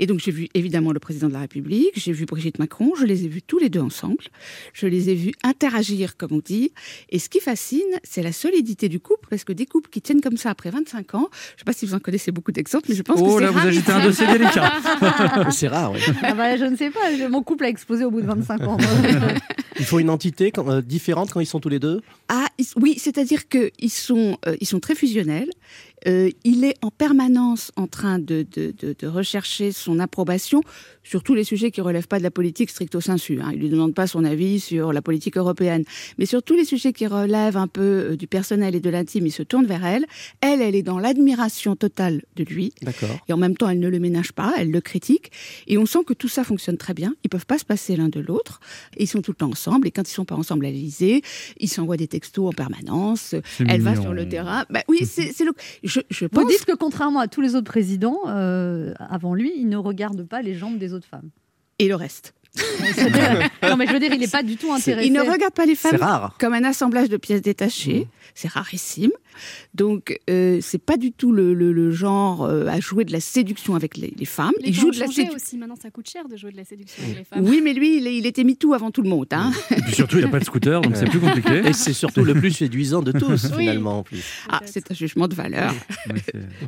Et donc j'ai vu évidemment le président de la République, j'ai vu Brigitte Macron, je les ai vus tous les deux ensemble, je les ai vus interagir comme on dit. Et ce qui fascine, c'est la solidité du couple, parce que des couples qui tiennent comme ça après 25 ans, je ne sais pas si vous en connaissez beaucoup d'exemples, mais je pense Oh que c'est là, vous rare. agitez un dossier délicat. <laughs> C'est rare, oui. Ah bah, je ne sais pas, je- mon couple a explosé au bout de 25 ans. <laughs> Il faut une entité quand- euh, différente quand ils sont tous les deux? Ah ils- oui, c'est-à-dire qu'ils sont, euh, ils sont très fusionnels. Euh, il est en permanence en train de, de, de, de rechercher son approbation sur tous les sujets qui relèvent pas de la politique stricto sensu. Hein. Il lui demande pas son avis sur la politique européenne, mais sur tous les sujets qui relèvent un peu euh, du personnel et de l'intime, il se tourne vers elle. Elle, elle est dans l'admiration totale de lui. D'accord. Et en même temps, elle ne le ménage pas, elle le critique. Et on sent que tout ça fonctionne très bien. Ils peuvent pas se passer l'un de l'autre. Ils sont tout le temps ensemble. Et quand ils sont pas ensemble à l'Élysée, ils s'envoient des textos en permanence. Elle va sur le terrain. Bah oui, c'est c'est le. Je, je pense. Vous dites que contrairement à tous les autres présidents euh, avant lui, il ne regarde pas les jambes des autres femmes. Et le reste. C'est-à-dire- non mais je veux dire, il n'est pas du tout intéressé. Il ne regarde pas les C'est femmes rare. comme un assemblage de pièces détachées. Mmh. C'est rarissime. Donc, euh, c'est pas du tout le, le- le genre euh, à jouer de la séduction avec les, les femmes. Les il joue de la séduction. aussi. Maintenant, ça coûte cher de jouer de la séduction avec les femmes. Oui, mais lui, il, était MeToo avant tout le monde. Hein. Et puis surtout, il n'a pas de scooter, donc c'est plus compliqué. Et c'est surtout le plus séduisant de tous, Oui. finalement, en plus. Ah, c'est un jugement de valeur.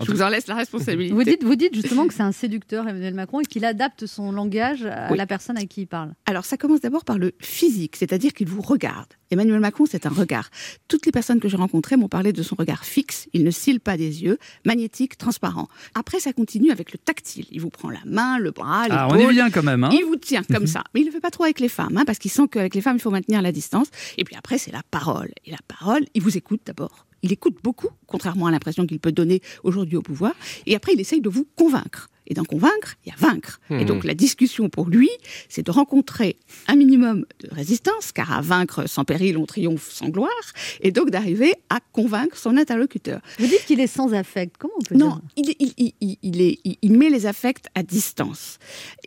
Je vous en laisse la responsabilité. Vous dites, vous dites justement que c'est un séducteur, Emmanuel Macron, et qu'il adapte son langage à Oui. la personne à qui il parle. Alors, ça commence d'abord par le physique, c'est-à-dire qu'il vous regarde. Emmanuel Macron, c'est un regard. Toutes les personnes que j'ai rencontrées m'ont parlé de son regard fixe. Il ne cille pas des yeux, magnétique, transparent. Après, ça continue avec le tactile. Il vous prend la main, le bras, Ah, l'épaule. on y vient quand même. Hein Il vous tient comme <laughs> ça. Mais il ne le fait pas trop avec les femmes, hein, parce qu'il sent qu'avec les femmes, il faut maintenir la distance. Et puis après, c'est la parole. Et la parole, il vous écoute d'abord. Il écoute beaucoup, contrairement à l'impression qu'il peut donner aujourd'hui au pouvoir. Et après, il essaye de vous convaincre. Et d'en convaincre, il y a vaincre. Et donc, la discussion pour lui, c'est de rencontrer un minimum de résistance, car à vaincre sans péril, on triomphe sans gloire. Et donc, d'arriver à convaincre son interlocuteur. Vous dites qu'il est sans affect. Comment on peut Non, dire il, il, il, il- il est, il, il met les affects à distance.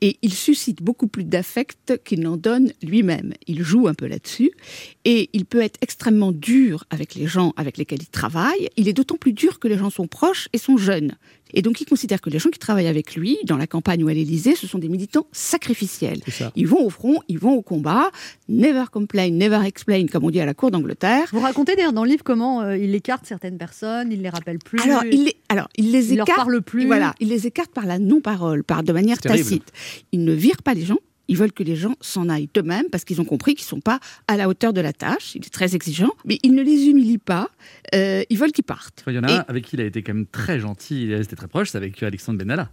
Et il suscite beaucoup plus d'affects qu'il n'en donne lui-même. Il joue un peu là-dessus. Et il peut être extrêmement dur avec les gens avec lesquels il travaille. Il est d'autant plus dur que les gens sont proches et sont jeunes. Et donc, il considère que les gens qui travaillent avec lui, dans la campagne ou à l'Élysée, ce sont des militants sacrificiels. Ils vont au front, ils vont au combat. Never complain, never explain, comme on dit à la cour d'Angleterre. Vous racontez d'ailleurs dans le livre comment euh, il écarte certaines personnes, il les rappelle plus. Alors, il les, alors, il les il leur écarte. parle plus. Voilà, il les écarte par la non-parole, par de manière terrible. tacite. Il ne vire pas les gens. Ils veulent que les gens s'en aillent d'eux-mêmes parce qu'ils ont compris qu'ils sont pas à la hauteur de la tâche. Il est très exigeant, mais il ne les humilie pas. Euh, ils veulent qu'ils partent. Il y en a Et- un avec qui il a été quand même très gentil, il est resté très proche, c'est avec Alexandre Benalla.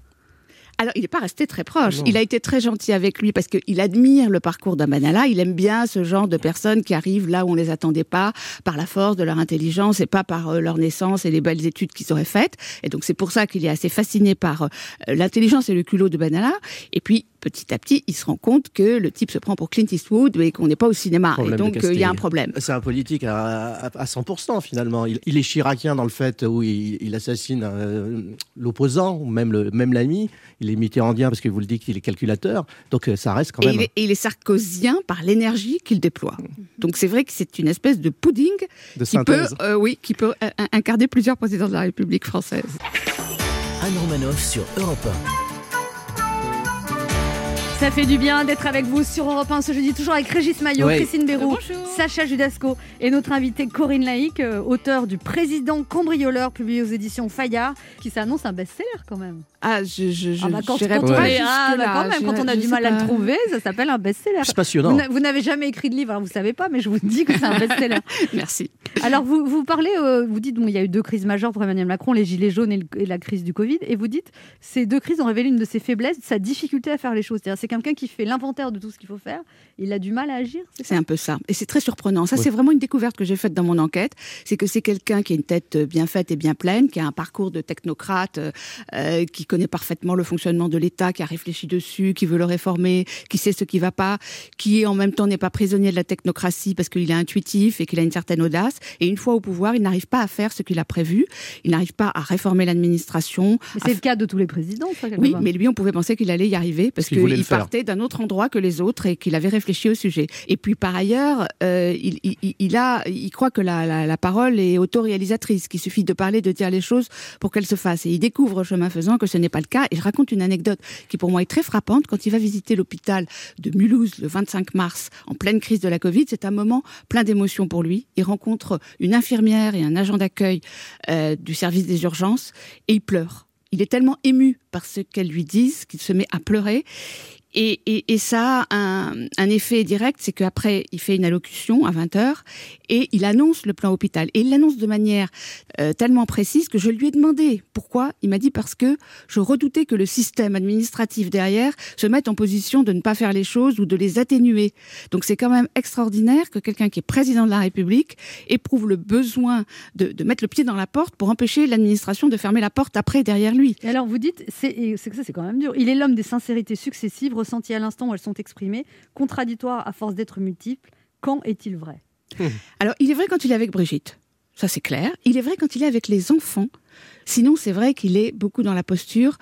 Alors, il n'est pas resté très proche. Ah il a été très gentil avec lui parce qu'il admire le parcours d'Amanala. Il aime bien ce genre de personnes qui arrivent là où on les attendait pas, par la force de leur intelligence et pas par euh, leur naissance et les belles études qu'ils auraient faites. Et donc, c'est pour ça qu'il est assez fasciné par euh, l'intelligence et le culot de Benalla. Et puis, petit à petit, il se rend compte que le type se prend pour Clint Eastwood et qu'on n'est pas au cinéma. Problème et donc, euh, il y a un problème. C'est un politique à, à, à 100% finalement. Il, il est chiracien dans le fait où il, il assassine euh, l'opposant, ou même le- même l'ami. Il est mitterrandien parce que vous le dites qu'il est calculateur. Donc euh, ça reste quand Et même. il, est, et il est sarkozien par l'énergie qu'il déploie. Donc c'est vrai que c'est une espèce de pudding de qui peut, euh, oui, qui peut euh, incarner plusieurs présidents de la République française. Anne Romanoff sur Europe Ça fait du bien d'être avec vous sur Europe 1 ce jeudi, toujours avec Régis Maillot, Ouais. Christine Béroux, Bonjour. Sacha Judasco et notre invitée Corinne Laïc, euh, auteur du Président cambrioleur publié aux éditions Fayard, qui s'annonce un best-seller quand même. Ah, je, je, je Ah bah, quand, on est- ah, bah, quand même, quand j'irai- on a du mal à le trouver, ça s'appelle un best-seller. C'est Vous passionnant. n'a- vous n'avez jamais écrit de livre, alors vous savez pas, mais je vous dis que c'est un best-seller. <laughs> Merci. Alors, vous, vous parlez, euh, vous dites, bon, il y a eu deux crises majeures pour Emmanuel Macron, les gilets jaunes et, le- et la crise du Covid, et vous dites, ces deux crises ont révélé une de ses faiblesses, sa difficulté à faire les choses. C'est-à-dire, c'est quelqu'un qui fait l'inventaire de tout ce qu'il faut faire, il a du mal à agir, c'est un peu ça. Et c'est très surprenant. Ça, Oui. c'est vraiment une découverte que j'ai faite dans mon enquête. C'est que c'est quelqu'un qui a une tête euh, bien faite et bien pleine, qui a un parcours de technocrate, euh, euh, qui connaît parfaitement le fonctionnement de l'État, qui a réfléchi dessus, qui veut le réformer, qui sait ce qui va pas, qui en même temps n'est pas prisonnier de la technocratie parce qu'il est intuitif et qu'il a une certaine audace. Et une fois au pouvoir, il n'arrive pas à faire ce qu'il a prévu. Il n'arrive pas à réformer l'administration. C'est le cas de tous les présidents, ça, oui, mais lui, on pouvait penser qu'il allait y arriver parce qu'il faire. Partait d'un autre endroit que les autres et qu'il avait réfléchi au sujet. Et puis, par ailleurs, euh, il, il- il a, il croit que la, la- la parole est autoréalisatrice, qu'il suffit de parler, de dire les choses pour qu'elles se fassent. Et il découvre, chemin faisant, que ce n'est pas le cas. Et je raconte une anecdote qui, pour moi, est très frappante. Quand il va visiter l'hôpital de Mulhouse le 25 mars, en pleine crise de la Covid, c'est un moment plein d'émotions pour lui. Il rencontre une infirmière et un agent d'accueil euh, du service des urgences et il pleure. Il est tellement ému par ce qu'elles lui disent qu'il se met à pleurer. Et, et, et ça a un, un effet direct, c'est qu'après, il fait une allocution à 20h et il annonce le plan hôpital. Et il l'annonce de manière euh, tellement précise que je lui ai demandé pourquoi. Il m'a dit parce que je redoutais que le système administratif derrière se mette en position de ne pas faire les choses ou de les atténuer. Donc c'est quand même extraordinaire que quelqu'un qui est président de la République éprouve le besoin de, de mettre le pied dans la porte pour empêcher l'administration de fermer la porte après derrière lui. Et alors, vous dites, c'est ça, c'est quand même dur. Il est l'homme des sincérités successives, ressenties à l'instant où elles sont exprimées, contradictoires à force d'être multiples. Quand est-il vrai? <laughs> Alors, il est vrai quand il est avec Brigitte. Ça, c'est clair. Il est vrai quand il est avec les enfants. Sinon, c'est vrai qu'il est beaucoup dans la posture.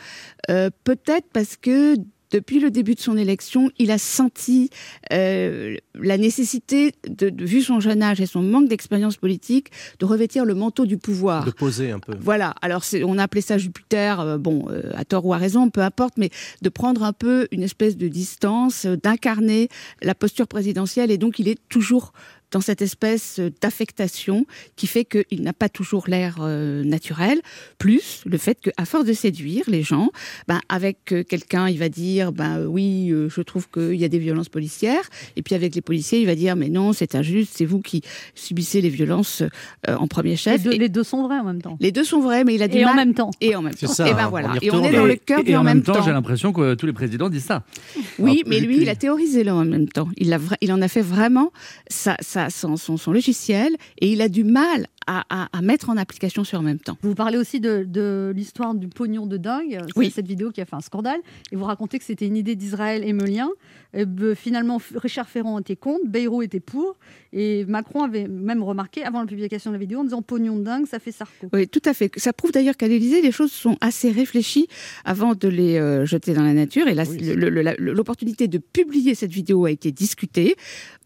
Euh, Peut-être parce que depuis le début de son élection, il a senti euh, la nécessité, de, de- vu son jeune âge et son manque d'expérience politique, de revêtir le manteau du pouvoir. De poser un peu. Voilà, alors on a appelé ça Jupiter, euh, bon, euh, à tort ou à raison, peu importe, mais de prendre un peu une espèce de distance, d'incarner la posture présidentielle, et donc il est toujours dans cette espèce euh, d'affectation qui fait qu'il n'a pas toujours l'air euh, naturel, plus le fait qu'à force de séduire les gens, ben, avec euh, quelqu'un, il va dire, ben oui, euh, je trouve qu'il y a des violences policières, et puis avec les policiers, il va dire, mais non, c'est injuste, c'est vous qui subissez les violences euh, en premier les chef. deux, Et- les deux sont vrais en même temps. les deux sont vrais, mais il a du Et mal. en même temps. Et en même temps. ça, et ben voilà. on Et on est dans le cœur du en en même même temps, temps. j'ai l'impression que tous les présidents disent ça. Oui, mais lui, il a théorisé là en même temps. Il, a vra- il en a fait vraiment sa, sa- son, son- son logiciel et il a du mal à, à- à mettre en application sur en même temps. Vous parlez aussi de, de l'histoire du pognon de dingue, Oui. cette vidéo qui a fait un scandale, et vous racontez que c'était une idée d'Israël émeulien. Et ben, finalement, Richard Ferrand était contre, Bayrou était pour, et Macron avait même remarqué avant la publication de la vidéo en disant pognon de dingue, ça fait Sarko. Oui, tout à fait. Ça prouve d'ailleurs qu'à l'Élysée, les choses sont assez réfléchies avant de les euh, jeter dans la nature. Et là, Oui, le- le- le- l'opportunité de publier cette vidéo a été discutée.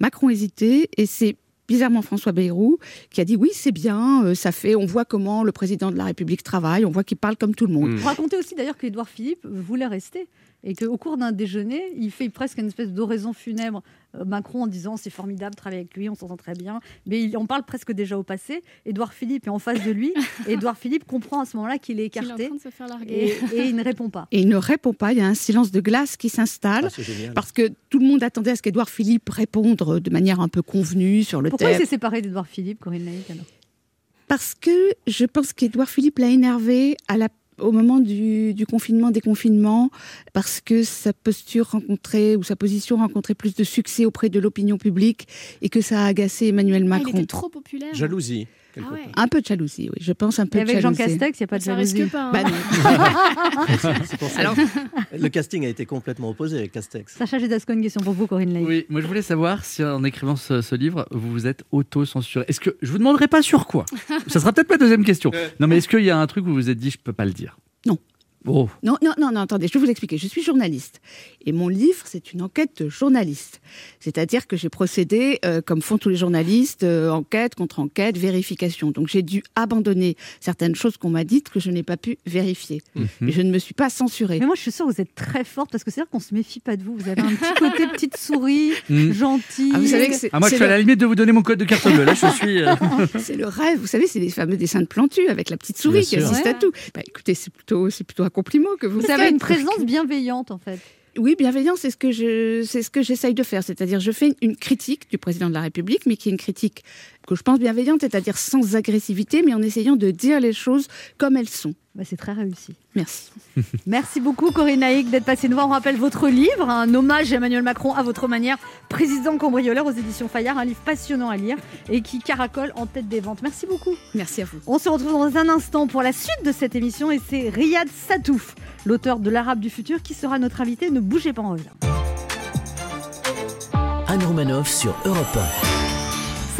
Macron hésitait et c'est bizarrement François Bayrou qui a dit oui, c'est bien, euh, ça fait, on voit comment le président de la République travaille, on voit qu'il parle comme tout le monde. Vous racontez aussi d'ailleurs qu'Édouard Philippe voulait rester, et qu'au cours d'un déjeuner, il fait presque une espèce d'oraison funèbre euh, Macron en disant c'est formidable de travailler avec lui, on s'entend très bien, mais il en parle presque déjà au passé. Édouard Philippe est en face de lui, <laughs> Édouard Philippe comprend à ce moment-là qu'il est est écarté, train de se faire larguer. et, et il ne répond pas. Et il ne répond pas, il y a un silence de glace qui s'installe. Ah. Parce que tout le monde attendait à ce qu'Édouard Philippe réponde de manière un peu convenue sur le Pourquoi il thème. s'est séparé d'Édouard Philippe, Corinne Laïc alors? Parce que je pense qu'Édouard Philippe l'a énervé à la au moment du, du confinement, déconfinement, parce que sa posture rencontrait, ou sa position rencontrait plus de succès auprès de l'opinion publique et que ça a agacé Emmanuel Ah, il Macron. était trop populaire. Jalousie. Ah ouais. Un peu de jalousie, oui. Je pense un peu Et de avec Jean. Castex, il n'y a pas de Ça jalousie. risque pas. hein. Bah <laughs> Alors- le casting a été complètement opposé avec Castex. Sacha Judasco, une question pour vous, Corinne Lay. Oui, moi je voulais savoir si en écrivant ce, ce livre, vous vous êtes auto-censuré. Est-ce que je vous demanderai pas sur quoi? Ça sera peut-être ma deuxième question. Non, mais est-ce qu'il y a un truc où vous vous êtes dit je peux pas le dire? Non. Oh, Non, non, non, non, attendez, je vais vous expliquer. Je suis journaliste. Et mon livre, c'est une enquête de journaliste. C'est-à-dire que j'ai procédé, euh, comme font tous les journalistes, euh, enquête contre enquête, vérification. Donc j'ai dû abandonner certaines choses qu'on m'a dites que je n'ai pas pu vérifier. Mhm. Mais je ne me suis pas censurée. Mais moi, je suis sûre que vous êtes très forte parce que c'est-à-dire qu'on se méfie pas de vous. Vous avez un petit côté petite souris, <laughs> Mm. gentille. Ah, vous savez que c'est Ah, moi je suis à la limite de vous donner mon code de carte bleue. Là je suis. euh, <laughs> c'est le rêve. Vous savez, c'est les fameux dessins de Plantu avec la petite souris Bien qui sûr. assiste Ouais. à tout. Bah, écoutez, c'est plutôt, c'est plutôt compliment que vous avez une que- présence bienveillante, en fait. Oui, bienveillant, c'est ce que je, c'est ce que j'essaye de faire. C'est-à-dire, je fais une critique du président de la République, mais qui est une critique que je pense bienveillante, c'est-à-dire sans agressivité, mais en essayant de dire les choses comme elles sont. Bah, c'est très réussi. Merci. <laughs> Merci beaucoup, Corinne Naïk, d'être passée nous voir. On rappelle votre livre, un hommage à Emmanuel Macron à votre manière, président cambrioleur aux éditions Fayard, un livre passionnant à lire et qui caracole en tête des ventes. Merci beaucoup. Merci à vous. On se retrouve dans un instant pour la suite de cette émission et c'est Riyad Satouf, l'auteur de L'Arabe du futur, qui sera notre invité. Ne bougez pas, on revient. Anne Romanoff sur Europe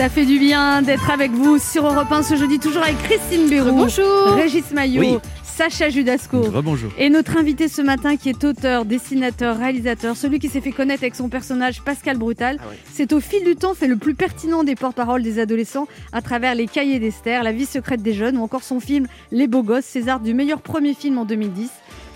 Ça fait du bien d'être avec vous sur Europe 1 ce jeudi, toujours avec Christine Béroux, Bonjour. Régis Maillot, Oui. Sacha Judasco. Rebonjour. Et notre invité ce matin, qui est auteur, dessinateur, réalisateur, celui qui s'est fait connaître avec son personnage Pascal Brutal, Ah ouais. c'est au fil du temps fait le plus pertinent des porte-paroles des adolescents à travers Les Cahiers d'Esther, La vie secrète des jeunes ou encore son film Les Beaux Gosses, César du meilleur premier film en 2010.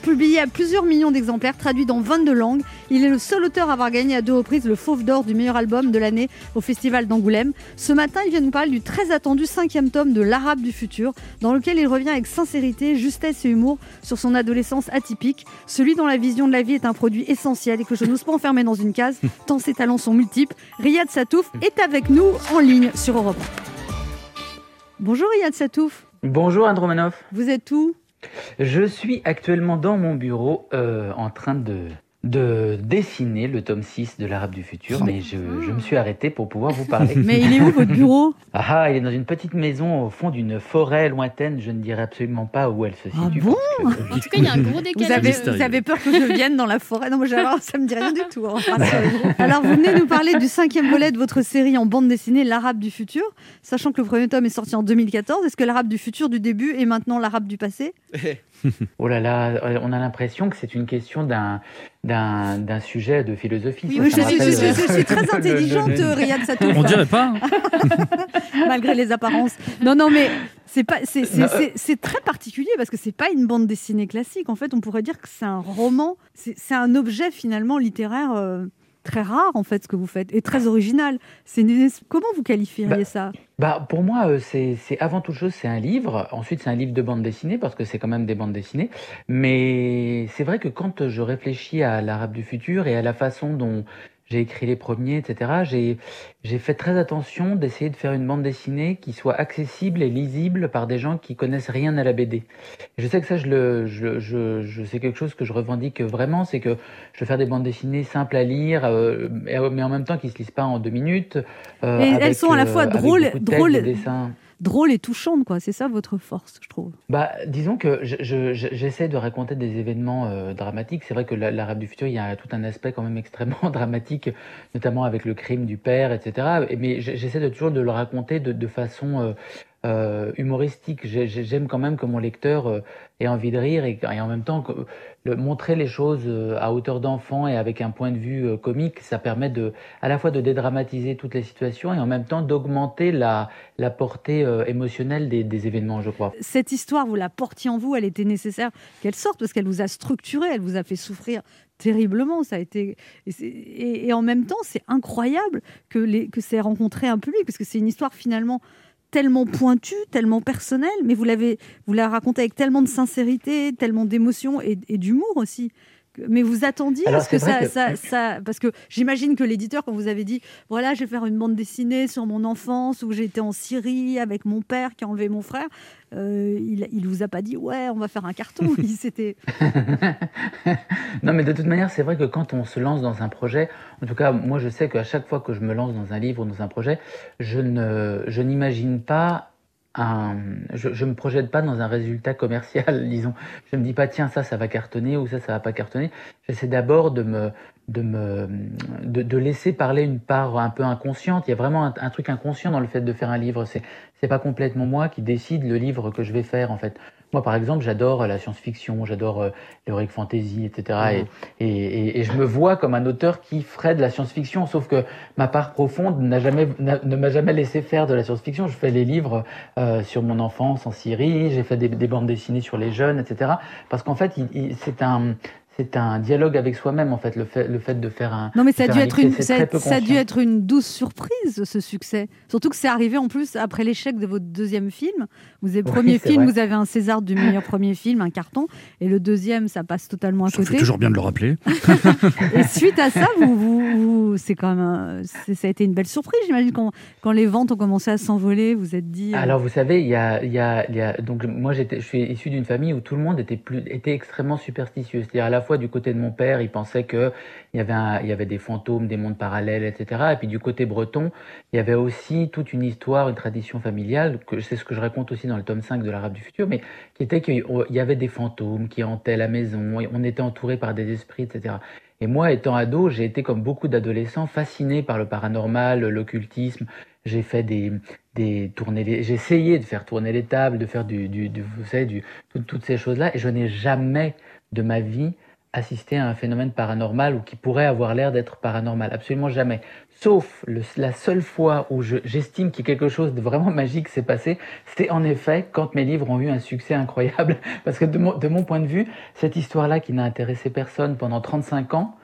Publié à plusieurs millions d'exemplaires, traduit dans 22 langues, il est le seul auteur à avoir gagné à deux reprises le Fauve d'Or du meilleur album de l'année au Festival d'Angoulême. Ce matin, il vient nous parler du très attendu cinquième tome de L'Arabe du futur, dans lequel il revient avec sincérité, justesse et humour sur son adolescence atypique, celui dont la vision de la vie est un produit essentiel et que je n'ose pas enfermer dans une case, <laughs> tant ses talents sont multiples. Riyad Satouf est avec nous en ligne sur Europe 1. Bonjour Riyad Satouf, Bonjour Andromanoff. vous êtes où? Je suis actuellement dans mon bureau euh, en train de, de dessiner le tome 6 de l'Arabe du futur, mais je, je me suis arrêté pour pouvoir vous parler. <laughs> Mais il est où votre bureau? Ah, ah, il est dans une petite maison au fond d'une forêt lointaine. Je ne dirais absolument pas où elle se Ah situe. bon? parce que- En tout cas, il y a un gros vous décalage. avez, vous avez peur que je vienne dans la forêt? Non, mais alors, ça me dit rien du tout. hein, <laughs> rassurez-vous. Alors, vous venez nous parler du cinquième volet de votre série en bande dessinée, L'Arabe du futur. Sachant que le premier tome est sorti en 2014, est-ce que l'Arabe du futur du début est maintenant l'Arabe du passé? <laughs> <laughs> Oh là là, euh, on a l'impression que c'est une question d'un d'un d'un sujet de philosophie. Oui, Ça, oui, ça je, suis, je je euh, suis très <laughs> intelligente, Riyad Satouf. On dirait pas. hein. <laughs> malgré les apparences. Non, non, mais c'est pas, c'est, c'est- Non, c'est- c'est très particulier parce que c'est pas une bande dessinée classique. En fait, on pourrait dire que c'est un roman. C'est, c'est un objet finalement littéraire euh, très rare en fait ce que vous faites et très original. C'est une- comment vous qualifieriez Bah, ça? Bah, pour moi, euh, c'est avant toute chose, c'est un livre. Ensuite, c'est un livre de bande dessinée parce que c'est quand même des bandes dessinées. Mais c'est vrai que quand je réfléchis à l'arabe du futur et à la façon dont j'ai écrit les premiers, etc., j'ai j'ai fait très attention d'essayer de faire une bande dessinée qui soit accessible et lisible par des gens qui connaissent rien à la BD. Et je sais que ça, je le, je, je, je c'est quelque chose que je revendique vraiment, c'est que je veux faire des bandes dessinées simples à lire, euh, mais mais en même temps qui se lisent pas en deux minutes. euh, Et elles sont à la fois avec drôles- drôles-. Drôle et touchante, quoi. C'est ça votre force, je trouve. Bah, disons que je- je- je- j'essaie de raconter des événements euh, dramatiques. C'est vrai que la- l'Arabe du futur, il y a tout un aspect quand même extrêmement <laughs> dramatique, notamment avec le crime du père, etc. Et- Mais j'essaie de toujours de le raconter de, de façon euh, euh, humoristique. J'ai- j'ai- J'aime quand même que mon lecteur euh, ait envie de rire et, en même temps que, le, montrer les choses euh, à hauteur d'enfant et avec un point de vue comique, ça permet de, à la fois de dédramatiser toutes les situations et en même temps d'augmenter la, la portée émotionnelle des, événements, je crois. Cette histoire, vous la portiez en vous, elle était nécessaire qu'elle sorte parce qu'elle vous a structuré, elle vous a fait souffrir terriblement. Ça a été et- et en même temps, c'est incroyable que les que c'est rencontré un public parce que c'est une histoire finalement tellement pointue, tellement personnelle, mais vous l'avez vous la racontez avec tellement de sincérité, tellement d'émotion et, et d'humour aussi. Mais vous attendiez Alors, à ce que ça, que- ça, ça- parce que j'imagine que l'éditeur, quand vous avez dit, voilà, je vais faire une bande dessinée sur mon enfance où j'étais en Syrie avec mon père qui a enlevé mon frère, euh, il, il vous a pas dit, ouais, on va faire un carton. <laughs> Il s'était. non, mais de toute manière, c'est vrai que quand on se lance dans un projet, en tout cas, moi, je sais qu'à chaque fois que je me lance dans un livre ou dans un projet, je ne, je n'imagine pas je, je me projette pas dans un résultat commercial, <laughs> disons. Je me dis pas tiens ça ça va cartonner ou ça ça va pas cartonner. J'essaie d'abord de me de me de, de, laisser parler une part un peu inconsciente. Il y a vraiment un, un truc inconscient dans le fait de faire un livre. C'est c'est pas complètement moi qui décide le livre que je vais faire en fait. Moi, par exemple, j'adore la science-fiction, j'adore euh, l'heroic fantasy, etc. Et, et, et, je me vois comme un auteur qui ferait de la science-fiction, sauf que ma part profonde n'a jamais, ne m'a jamais laissé faire de la science-fiction. Je fais les livres euh, sur mon enfance en Syrie, j'ai fait des, des, bandes dessinées sur les jeunes, etc. Parce qu'en fait, c'est un, c'est un dialogue avec soi-même en fait le fait le fait de faire un non mais ça a dû être une ça, ça a dû être une douce surprise ce succès. Surtout que c'est arrivé en plus après l'échec de votre deuxième film. Vous avez premier oui, film vrai. vous avez un César du meilleur premier film un carton et le deuxième ça passe totalement à ça côté. fait toujours bien de le rappeler. <laughs> Et suite à ça vous, vous, vous c'est quand même ça a été une belle surprise j'imagine quand, quand les ventes ont commencé à s'envoler vous êtes dit euh... alors vous savez il y a, il y a, y a donc moi j'étais je suis issu d'une famille où tout le monde était plus était extrêmement superstitieux. C'est-à-dire à la fois du côté de mon père, il pensait que il y avait des fantômes, des mondes parallèles, etc. Et puis du côté breton, il y avait aussi toute une histoire, une tradition familiale, que c'est ce que je raconte aussi dans le tome 5 de l'Arabe du futur, mais qui était qu'il y avait des fantômes qui hantaient la maison, on était entouré par des esprits, etc. Et moi, étant ado, j'ai été comme beaucoup d'adolescents fasciné par le paranormal, l'occultisme. J'ai fait des, des tournées, j'ai essayé de faire tourner les tables, de faire du, du, du toutes ces choses-là, et je n'ai jamais de ma vie assister à un phénomène paranormal ou qui pourrait avoir l'air d'être paranormal. Absolument jamais. Sauf la seule fois où j'estime je, qu'il quelque chose de vraiment <laughs> magique s'est passé, c'est en effet quand mes livres ont eu un succès incroyable. <laughs> Parce que de mon point de vue, cette histoire-là qui n'a intéressé personne pendant 35 ans,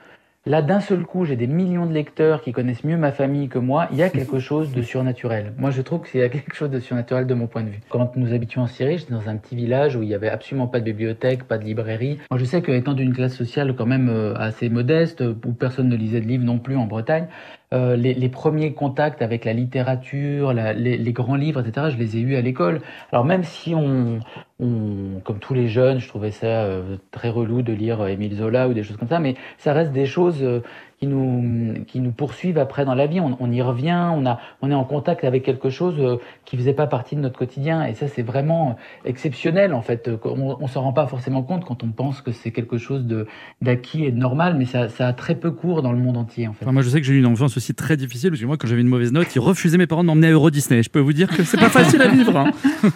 Là, d'un seul coup, j'ai des millions de lecteurs qui connaissent mieux ma famille que moi. Il y a <laughs> quelque chose de surnaturel. Moi, je trouve qu'il y a quelque chose de surnaturel de mon point de vue. Quand nous habitions en Syrie, j'étais dans un petit village où il y avait absolument pas de bibliothèque, pas de librairie. Moi, je sais qu'étant d'une classe sociale quand même euh, assez modeste, où personne ne lisait de livres non plus en Bretagne, euh, les, premiers contacts avec la littérature, les, grands livres, etc., je les ai eus à l'école. Alors même si on, comme tous les jeunes, je trouvais ça euh, très relou de lire Émile Zola ou des choses comme ça, mais ça reste des choses euh, qui nous, qui nous poursuivent après dans la vie. On, on, y revient, on, a, on est en contact avec quelque chose euh, qui faisait pas partie de notre quotidien. Et ça, c'est vraiment exceptionnel, en fait. On, on s'en rend pas forcément compte quand on pense que c'est quelque chose d'acquis et de normal, mais ça, ça, a très peu cours dans le monde entier, en fait. Enfin, moi, je sais que j'ai eu une enfance aussi très difficile, parce que moi, quand j'avais une mauvaise note, ils refusaient mes parents de m'emmener à Euro Disney. Je peux vous dire que c'est pas facile à vivre. Hein. <laughs>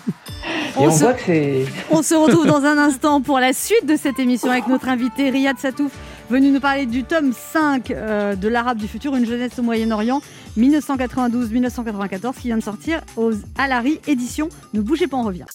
Et on, on se... voit que c'est. On se retrouve dans un instant pour la suite de cette émission avec notre invité Riyad Satouf, venu nous parler du tome 5 euh, de l'Arabe du futur, une jeunesse au Moyen-Orient, 1992-1994, qui vient de sortir aux Alary Éditions. Ne bougez pas, on revient.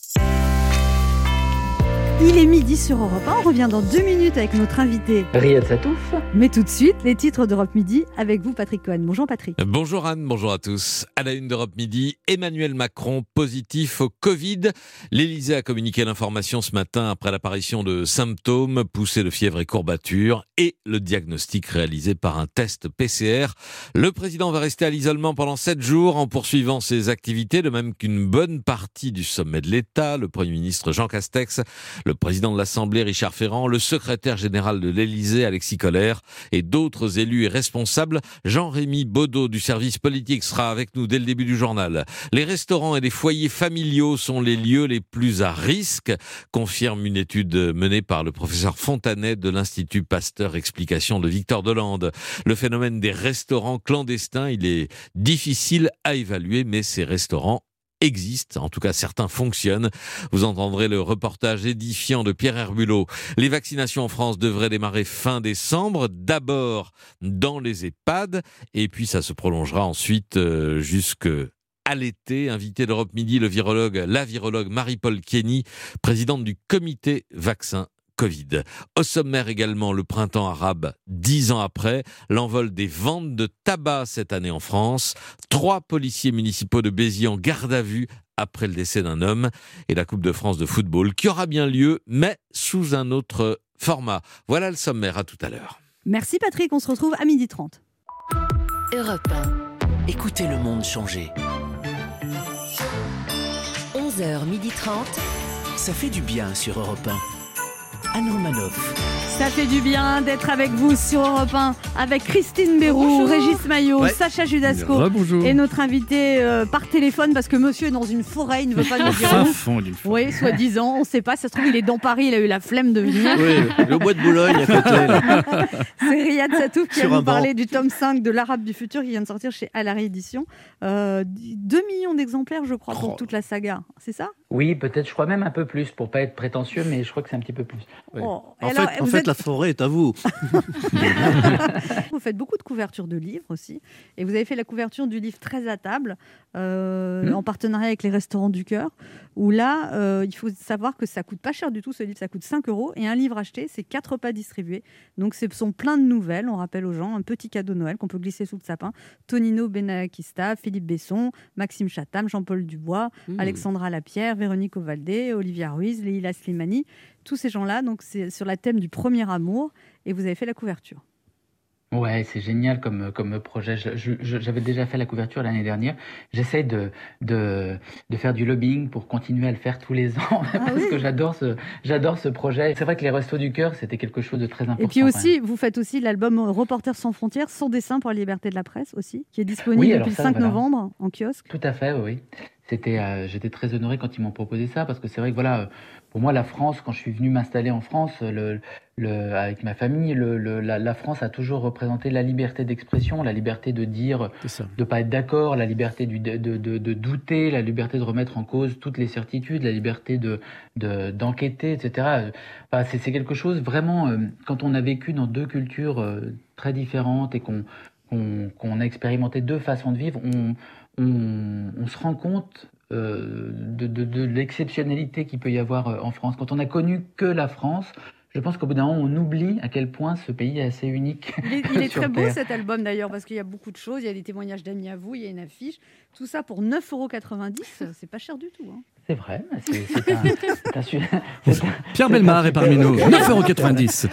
Il est midi sur Europe 1. On revient dans deux minutes avec notre invité Riyad Satouf. Mais tout de suite, les titres d'Europe Midi avec vous, Patrick Cohen. Bonjour, Patrick. Bonjour, Anne. Bonjour à tous. À la une d'Europe Midi, Emmanuel Macron positif au Covid. L'Élysée a communiqué l'information ce matin après l'apparition de symptômes, poussées de fièvre et courbatures et le diagnostic réalisé par un test PCR. Le président va rester à l'isolement pendant sept jours en poursuivant ses activités, de même qu'une bonne partie du sommet de l'État. Le Premier ministre Jean Castex, le président de l'Assemblée Richard Ferrand, le secrétaire général de l'Élysée Alexis Collère et d'autres élus et responsables. Jean-Rémy Baudot du service politique sera avec nous dès le début du journal. Les restaurants et les foyers familiaux sont les lieux les plus à risque, confirme une étude menée par le professeur Fontanet de l'Institut Pasteur Explication de Victor Delande. Le phénomène des restaurants clandestins, il est difficile à évaluer, mais ces restaurants existent, en tout cas certains fonctionnent. Vous entendrez le reportage édifiant de Pierre Herbulot. Les vaccinations en France devraient démarrer fin décembre, d'abord dans les EHPAD, et puis ça se prolongera ensuite euh, jusque à l'été. Invité d'Europe Midi, le virologue, la virologue Marie-Paul Kenny, présidente du comité vaccin Covid. Au sommaire également le printemps arabe, dix ans après, l'envol des ventes de tabac cette année en France. Trois policiers municipaux de Béziers en garde à vue après le décès d'un homme et la Coupe de France de football qui aura bien lieu, mais sous un autre format. Voilà le sommaire, à tout à l'heure. Merci Patrick, on se retrouve à 12h30. Europe 1. Écoutez le monde changer. 11h30. Ça fait du bien sur Europe 1. Anne Romanoff. Ça fait du bien d'être avec vous sur Europe 1 avec Christine Béroux, Régis Maillot, Ouais. Sacha Judasco Rebonjour. et notre invité euh, par téléphone parce que monsieur est dans une forêt, il ne veut pas nous dire fond d'une forêt. Oui, soi-disant, on ne sait pas. Ça se trouve, il est dans Paris, il a eu la flemme de venir. Oui, le bois de Boulogne à côté. là. <laughs> C'est Riyad Satouf qui Sur va un nous parler du tome 5 de l'Arabe du futur qui vient de sortir chez À la réédition. Euh, 2 millions d'exemplaires, je crois, pour Oh. toute la saga. C'est ça? Oui, peut-être, je crois même un peu plus, pour pas être prétentieux, mais je crois que c'est un petit peu plus. Oui. Oh. En alors, fait, en fait êtes- la forêt est à vous. <laughs> Vous faites beaucoup de couvertures de livres aussi. Et vous avez fait la couverture du livre Très à table, euh, Mhm. en partenariat avec les Restaurants du Cœur, où là, euh, il faut savoir que ça coûte pas cher du tout. Ce livre, ça coûte 5 euros. Et un livre acheté, c'est 4 repas distribués. Donc, ce sont plein de nouvelles. On rappelle aux gens un petit cadeau de Noël qu'on peut glisser sous le sapin. Tonino Benakista, Philippe Besson, Maxime Chatham, Jean-Paul Dubois, Mmh. Alexandra Lapierre, Véronique Ovaldé, Olivia Ruiz, Leila Slimani. Tous ces gens-là, donc c'est sur la thème du premier amour. Et vous avez fait la couverture. Ouais, c'est génial comme, comme projet. Je- je- je- J'avais déjà fait la couverture l'année dernière. J'essaie de, de, de faire du lobbying pour continuer à le faire tous les ans <laughs> parce oui. que j'adore ce, j'adore ce projet. C'est vrai que les Restos du Cœur, c'était quelque chose de très important. Et puis aussi, vous faites aussi l'album Reporters sans frontières, sans dessin pour la liberté de la presse aussi, qui est disponible Oui, depuis le ça, 5 voilà. novembre en kiosque. Tout à fait, oui. C'était, euh, j'étais très honoré quand ils m'ont proposé ça parce que c'est vrai que voilà, euh, pour moi la France, quand je suis venu m'installer en France, le, le, avec ma famille, le, le- la, la France a toujours représenté la liberté d'expression, la liberté de dire, de pas être d'accord, la liberté du, de, de, de- douter, la liberté de remettre en cause toutes les certitudes, la liberté de de- d'enquêter, etc. Enfin, c'est c'est quelque chose vraiment euh, quand on a vécu dans deux cultures euh, très différentes et qu'on qu'on qu'on a expérimenté deux façons de vivre, on, on, on se rend compte euh, de, de, de l'exceptionnalité qu'il peut y avoir euh, en France. Quand on a connu que la France, je pense qu'au bout d'un moment, on oublie à quel point ce pays est assez unique. Il est, il <laughs> est très beau cet album d'ailleurs, parce qu'il y a beaucoup de choses. Il y a des témoignages d'amis à vous, il y a une affiche. Tout ça pour 9,90 euros. C'est pas cher du tout. hein. C'est vrai, c'est un, <laughs> un Pierre Belmar est parmi nous. objet. 9,90€.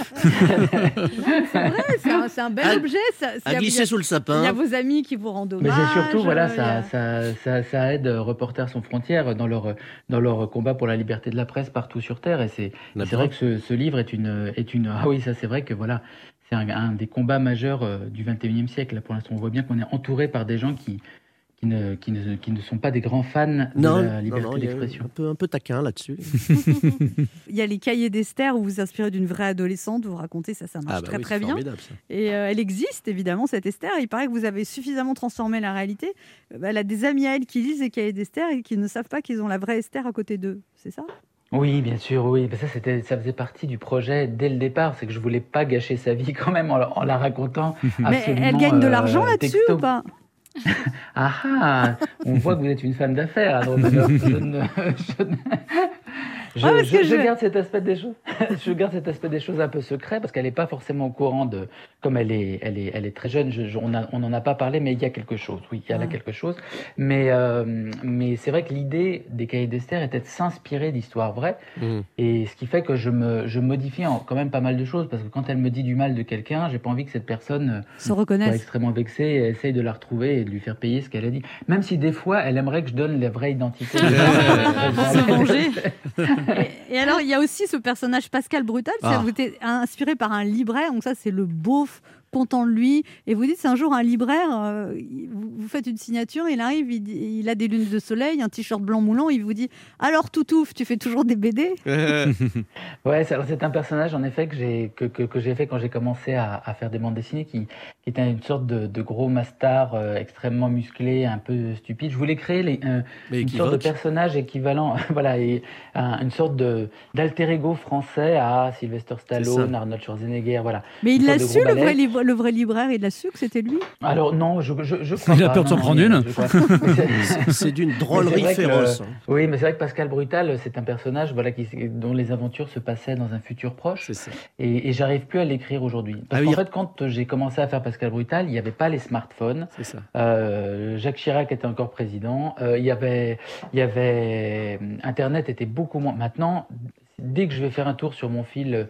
C'est vrai, c'est un, bel À- objet. Ça, À il y a- glisser sous le Il y a sapin. vos amis qui vous rendent Mais hommage. c'est surtout, voilà, euh, a- ça, ça, ça, ça aide euh, Reporters sans frontières dans leur, dans leur combat pour la liberté de la presse partout sur Terre. Et c'est vrai que ce, ce livre est une, est une. Ah oui, ça, c'est vrai que voilà, c'est un, un des combats majeurs euh, du 21e siècle. Là, pour l'instant, on voit bien qu'on est entouré par des gens qui, qui, ne, qui, ne, qui ne sont pas des grands fans de la liberté d'expression. un peu, un peu taquin là-dessus. <laughs> Il y a les cahiers d'Esther où vous vous inspirez d'une vraie adolescente. Vous racontez ça, ça marche Ah bah très oui, très bien. ça. Et euh, elle existe évidemment cette Esther. Il paraît que vous avez suffisamment transformé la réalité. Euh, Elle a des amis à elle qui lisent les cahiers d'Esther et qui ne savent pas qu'ils ont la vraie Esther à côté d'eux. C'est ça? Oui, bien sûr, oui. Mais ça, c'était, ça faisait partie du projet dès le départ. C'est que je voulais pas gâcher sa vie <laughs> quand même en, la- en la racontant. Mais elle gagne de euh, l'argent là-dessus texto. ou pas? Ah ah On voit que vous êtes une femme d'affaires. je <laughs> je je Ah, garde cet aspect des choses. <laughs> je garde cet aspect des choses un peu secret parce qu'elle n'est pas forcément au courant de. Comme elle est, elle est, elle est très jeune. je- je- on n'en a pas parlé, mais il y a quelque chose. Oui, il y a là quelque chose. Mais, euh, mais c'est vrai que l'idée des cahiers d'Esther était de s'inspirer d'histoires vraies. Mm. Et ce qui fait que je me, je modifie en- quand même pas mal de choses parce que quand elle me dit du mal de quelqu'un, j'ai pas envie que cette personne euh, soit extrêmement vexée et essaye de la retrouver et de lui faire payer ce qu'elle a dit. Même si des fois, elle aimerait que je donne la vraie identité. <laughs> Se venger. <laughs> Et, et alors, il y a aussi ce personnage Pascal Brutal, Ah. inspiré par un libraire, donc ça c'est le beauf content de lui, et vous dites c'est un jour un libraire, euh, vous, faites une signature, il arrive, il, a des lunettes de soleil, un t-shirt blanc moulant, il vous dit alors Toutouf, tu fais toujours des BD <laughs> Ouais, c'est, alors c'est un personnage en effet que j'ai que, que, que j'ai fait quand j'ai commencé à, à faire des bandes dessinées, qui, qui était une sorte de, de gros mastar euh, extrêmement musclé, un peu stupide. Je voulais créer les, Mais une sorte de personnage équivalent, <laughs> voilà, et un- une sorte de d'alter ego français à Sylvester Stallone, Arnold Schwarzenegger, voilà. Mais il l'a su, le vrai, balai. Livre- le vrai libraire, il l'a su que c'était lui? Alors non, je je, je crois Il a peur de s'en prendre une. c'est- d'une drôlerie vrai féroce. Oui, mais c'est vrai que Pascal Brutal, c'est un personnage voilà, qui, dont les aventures se passaient dans un futur proche. Ça. Et, et j'arrive plus à l'écrire aujourd'hui. Parce Ah oui. fait, quand j'ai commencé à faire Pascal Brutal, il n'y avait pas les smartphones. C'est ça. Euh, Jacques Chirac était encore président. Euh, il y avait, il y avait Internet était beaucoup moins. Maintenant, dès que je vais faire un tour sur mon fil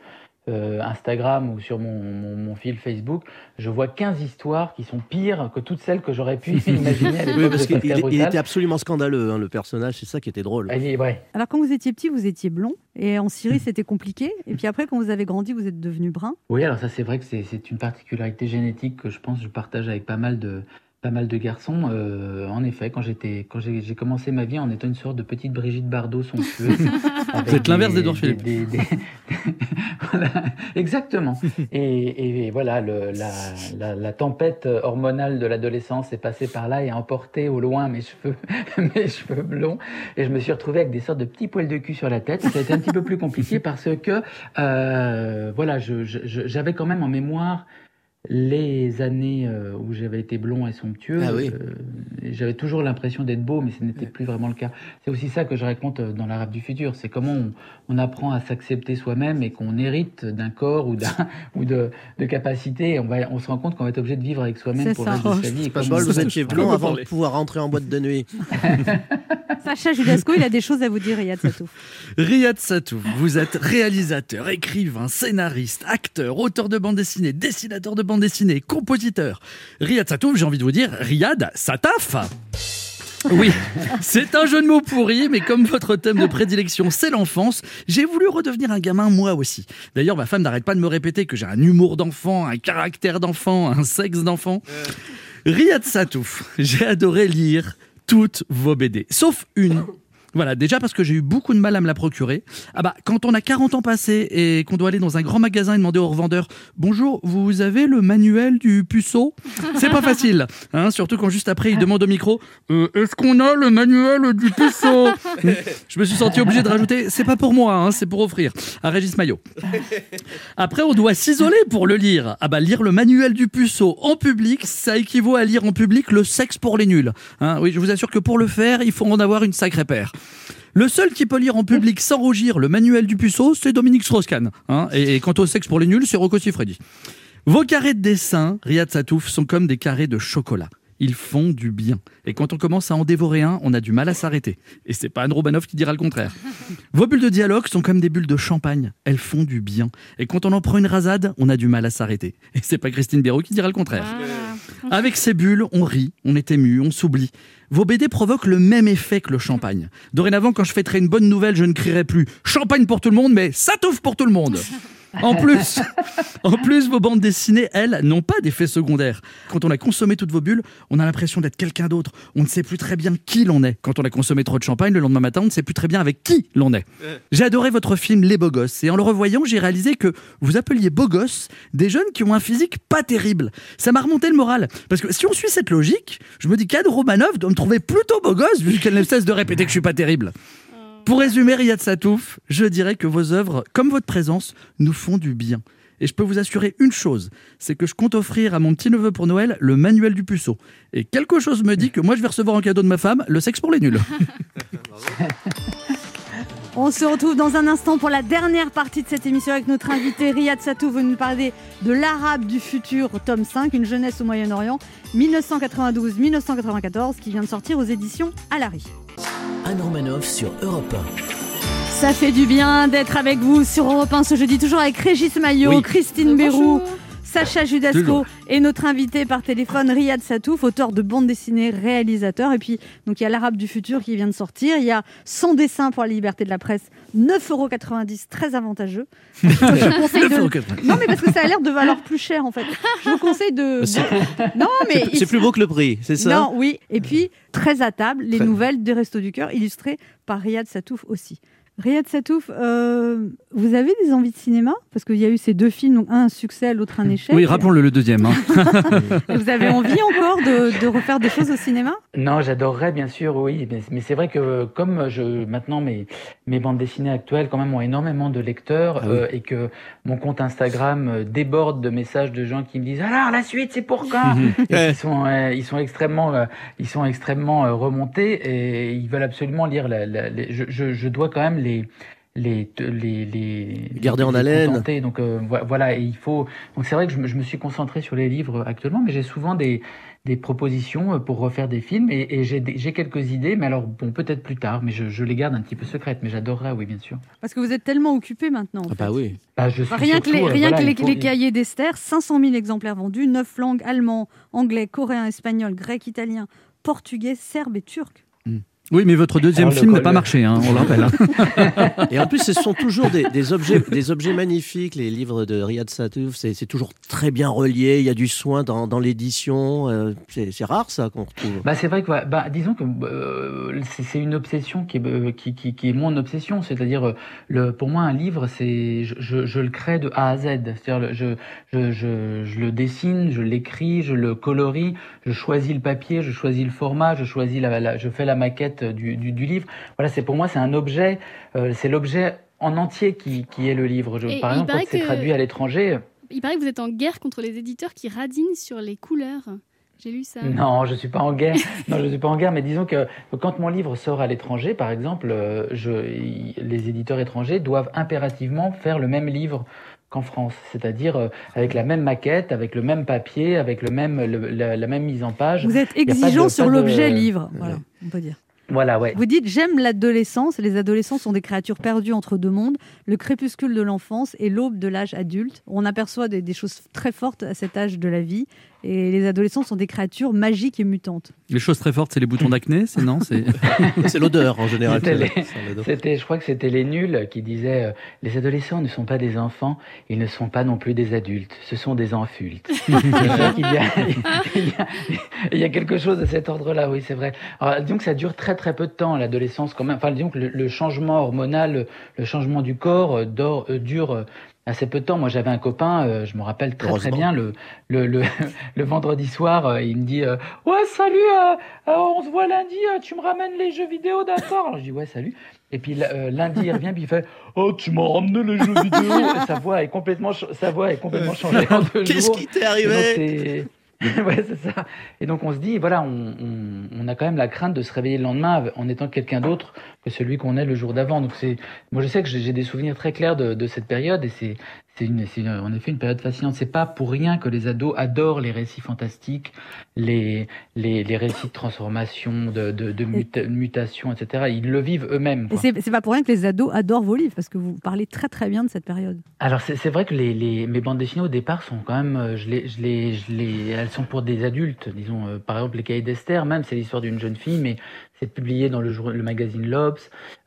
euh, Instagram ou sur mon, mon, mon fil Facebook, je vois 15 histoires qui sont pires que toutes celles que j'aurais pu <laughs> imaginer à l'époque Oui, parce de qu'il Pascal il était absolument scandaleux, hein, le personnage, c'est ça qui était drôle. Ouais. Alors, quand vous étiez petit, vous étiez blond. Et en Syrie, c'était compliqué. Et puis après, quand vous avez grandi, vous êtes devenu brun. Oui, alors ça c'est vrai que c'est c'est une particularité génétique que je pense que je partage avec pas mal de pas mal de garçons. Euh, en effet, quand j'étais quand j'ai j'ai commencé ma vie en étant une sorte de petite Brigitte Bardot somptueuse. <laughs> avec Vous êtes l'inverse des- d'Edouard des- Philippe. des- des- <laughs> Voilà, exactement. Et, et voilà, le- la, la, la tempête hormonale de l'adolescence est passée par là et a emporté au loin mes cheveux, <laughs> mes cheveux blonds. Et je me suis retrouvé avec des sortes de petits poils de cul sur la tête. Ça a été un petit peu plus compliqué parce que, euh, voilà, je- je- je- j'avais quand même en mémoire les années euh, où j'avais été blond et somptueux. Ah oui. Euh, j'avais toujours l'impression d'être beau, mais ce n'était plus vraiment le cas. C'est aussi ça que je raconte euh, dans l'Arabe du futur. C'est comment on, on apprend à s'accepter soi-même et qu'on hérite d'un corps ou, d'un, <laughs> ou de, de capacités. On, va, on se rend compte qu'on va être obligé de vivre avec soi-même C'est pour ça. le reste de sa vie. Et Pas bol, vous étiez blond avant de pouvoir rentrer en boîte de nuit. <laughs> Sacha Judasco, il a des choses à vous dire, Riyad Satouf. <laughs> Riyad Satouf, vous êtes réalisateur, écrivain, scénariste, acteur, auteur de bande dessinée, dessinateur de bande dessinée, compositeur. Riyad Satouf, j'ai envie de vous dire, Riyad, ça taffe oui, c'est un jeu de mots pourri, mais comme votre thème de prédilection, c'est l'enfance, j'ai voulu redevenir un gamin moi aussi. D'ailleurs, ma femme n'arrête pas de me répéter que j'ai un humour d'enfant, un caractère d'enfant, un sexe d'enfant. Riyad Satouf, j'ai adoré lire toutes vos BD, sauf une. Voilà, déjà parce que j'ai eu beaucoup de mal à me la procurer. Ah bah, quand on a 40 ans passés et qu'on doit aller dans un grand magasin et demander au revendeur Bonjour, vous avez le manuel du puceau? C'est pas facile, hein, surtout quand juste après il demande au micro Euh, Est-ce qu'on a le manuel du puceau? Je me suis senti obligé de rajouter C'est pas pour moi, hein, c'est pour offrir à Régis Maillot. Après, on doit s'isoler pour le lire. Ah bah, lire le manuel du puceau en public, ça équivaut à lire en public le sexe pour les nuls. Hein, oui, je vous assure que pour le faire, il faut en avoir une sacrée paire. Le seul qui peut lire en public sans rougir le manuel du puceau, c'est Dominique Strauss-Kahn. hein. et, quant au sexe pour les nuls, c'est Rocco Siffredi. Vos carrés de dessin, Riyad Satouf, sont comme des carrés de chocolat. Ils font du bien. Et quand on commence à en dévorer un, on a du mal à s'arrêter. Et c'est pas Anne Romanoff qui dira le contraire. Vos bulles de dialogue sont comme des bulles de champagne. Elles font du bien. Et quand on en prend une rasade, on a du mal à s'arrêter. Et c'est pas Christine Béraud qui dira le contraire. Avec ces bulles, on rit, on est ému, on s'oublie. Vos BD provoquent le même effet que le champagne. Dorénavant, quand je fêterai une bonne nouvelle, je ne crierai plus champagne pour tout le monde, mais ça touffe pour tout le monde. En plus, en plus, vos bandes dessinées, elles, n'ont pas d'effet secondaire. Quand on a consommé toutes vos bulles, on a l'impression d'être quelqu'un d'autre. On ne sait plus très bien qui l'on est. Quand on a consommé trop de champagne, le lendemain matin, on ne sait plus très bien avec qui l'on est. J'ai adoré votre film Les Beaux Gosses. Et en le revoyant, j'ai réalisé que vous appeliez beaux gosses des jeunes qui ont un physique pas terrible. Ça m'a remonté le moral. Parce que si on suit cette logique, je me dis qu'Anne Romanov doit me trouver plutôt beau gosse vu qu'elle ne cesse de répéter que je suis pas terrible. Pour résumer Riyad Satouf, je dirais que vos œuvres, comme votre présence, nous font du bien. Et je peux vous assurer une chose, c'est que je compte offrir à mon petit-neveu pour Noël le manuel du puceau. Et quelque chose me dit que moi je vais recevoir en cadeau de ma femme le sexe pour les nuls. <laughs> On se retrouve dans un instant pour la dernière partie de cette émission avec notre invité Riyad Satouf. Vous nous parler de l'Arabe du futur, tome 5, une jeunesse au Moyen-Orient, 1992-1994, qui vient de sortir aux éditions Alary. Anne Romanoff sur Europe Ça fait du bien d'être avec vous sur Europe 1 ce jeudi, toujours avec Régis Maillot, Oui. Christine Bérou, Bonjour. Sacha Judasco Toujours. et notre invité par téléphone Riyad Satouf, auteur de bande dessinée, réalisateur. Et puis, donc il y a l'Arabe du futur qui vient de sortir. Il y a 100 dessins pour la liberté de la presse, 9,90€, très avantageux. <laughs> Je vous conseille de- Non, mais parce que ça a l'air de valoir plus cher en fait. Je vous conseille de. <laughs> Non, mais. c'est plus beau que le prix, c'est ça? Non, oui. Et puis, très à table, les Très- nouvelles des Restos du Cœur, illustrées par Riyad Satouf aussi. Riyad Satouf, euh, vous avez des envies de cinéma? Parce qu'il y a eu ces deux films, donc un un succès, l'autre un échec. Oui, rappelons-le le deuxième. hein. <laughs> Vous avez envie encore de, de refaire des choses au cinéma? Non, j'adorerais bien sûr, oui, mais, mais c'est vrai que comme je maintenant mes mes bandes dessinées actuelles quand même ont énormément de lecteurs Ah oui. euh, et que mon compte Instagram euh, déborde de messages de gens qui me disent alors la suite c'est pour quand? Ouais. ils sont euh, ils sont extrêmement euh, ils sont extrêmement remontés et ils veulent absolument lire la, la- les- je, je, je dois quand même les les les les Garder en haleine. contenter. donc euh, vo- voilà et il faut donc c'est vrai que je me, je me suis concentré sur les livres actuellement mais j'ai souvent des des propositions euh, pour refaire des films et, et j'ai quelques idées, mais alors bon, peut-être plus tard, mais je, je les garde un petit peu secrètes, mais j'adorerais, oui, bien sûr. Parce que vous êtes tellement occupé maintenant. en Ah bah fait. oui. Bah, je suis Rien que les, euh, rien voilà, que les, il faut- les cahiers d'Esther, 500 000 exemplaires vendus, 9 langues, allemand, anglais, coréen, espagnol, grec, italien, portugais, serbe et turc. Oui, mais votre deuxième Alors, le film n'a pas marché, hein, on le rappelle. hein. <laughs> Et en plus, ce sont toujours des, des objets, des objets magnifiques. Les livres de Riyad Satouf, c'est c'est toujours très bien relié. Il y a du soin dans, dans l'édition. euh, c'est c'est rare ça qu'on retrouve. Bah, c'est vrai que, ouais, bah, disons que euh, c'est c'est une obsession qui est, euh, qui, qui, qui est mon obsession. C'est-à-dire, euh, le, pour moi, un livre, c'est je, je, je le crée de A à Z. C'est-à-dire, je, je, je, je le dessine, je l'écris, je le colorie, je choisis le papier, je choisis le format, je choisis la, la- je fais la maquette du, du, du livre. Voilà, c'est pour moi, c'est un objet. euh, c'est l'objet en entier qui, qui est le livre. Je, Et par exemple, quand c'est traduit à l'étranger. Il paraît que vous êtes en guerre contre les éditeurs qui radinent sur les couleurs. J'ai lu ça. Non, je suis pas en guerre. Non, je suis pas en guerre. Mais disons que quand mon livre sort à l'étranger, par exemple, euh, je, les éditeurs étrangers doivent impérativement faire le même livre qu'en France, c'est-à-dire euh, avec la même maquette, avec le même papier, avec le même, le- la, la même mise en page. Vous êtes de- exigeant sur de- l'objet livre. Voilà, on peut dire. Voilà, ouais. Vous dites j'aime l'adolescence. Les adolescents sont des créatures perdues entre deux mondes, le crépuscule de l'enfance et l'aube de l'âge adulte. On aperçoit des, des choses très fortes à cet âge de la vie. Et les adolescents sont des créatures magiques et mutantes. Les choses très fortes, c'est les boutons d'acné, c'est non c'est... <laughs> L'odeur en général. C'était je crois que c'était les nuls qui disaient euh, les adolescents ne sont pas des enfants, ils ne sont pas non plus des adultes, ce sont des enfultes. <laughs> Y, a, il, y a, il y a quelque chose de cet ordre-là, oui, c'est vrai. Alors, disons que ça dure très très peu de temps, l'adolescence quand même. Enfin, disons que le, le changement hormonal, le, le changement du corps euh, euh, dure euh, assez peu de temps. Moi, j'avais un copain, euh, je me rappelle très très bien, le, le, le, <laughs> le vendredi soir, euh, il me dit euh, Ouais, salut, on se voit lundi, tu me ramènes les jeux vidéo, d'accord? Alors je dis Ouais, salut. Et puis lundi, il revient, puis il fait Oh, tu m'as ramené les jeux vidéo sa voix est complètement, sa voix est complètement changée <laughs> Qu'est-ce qui t'est arrivé? <laughs> ouais, c'est ça. Et donc on se dit, voilà, on, on, on a quand même la crainte de se réveiller le lendemain en étant quelqu'un d'autre que celui qu'on est le jour d'avant. Donc c'est, moi je sais que j'ai des souvenirs très clairs de, de cette période et c'est, c'est en effet une période fascinante. C'est pas pour rien que les ados adorent les récits fantastiques, les, les, les récits de transformation, de, de, de muta- mutation, etc. Ils le vivent eux-mêmes. Et c'est c'est pas pour rien que les ados adorent vos livres, parce que vous parlez très très bien de cette période. Alors c'est c'est vrai que les, les, mes bandes dessinées au départ sont quand même, euh, je les, je les, je les, elles sont pour des adultes, disons euh, par exemple les cahiers d'Esther, même c'est l'histoire d'une jeune fille, mais c'est publié dans le, magazine Lobs.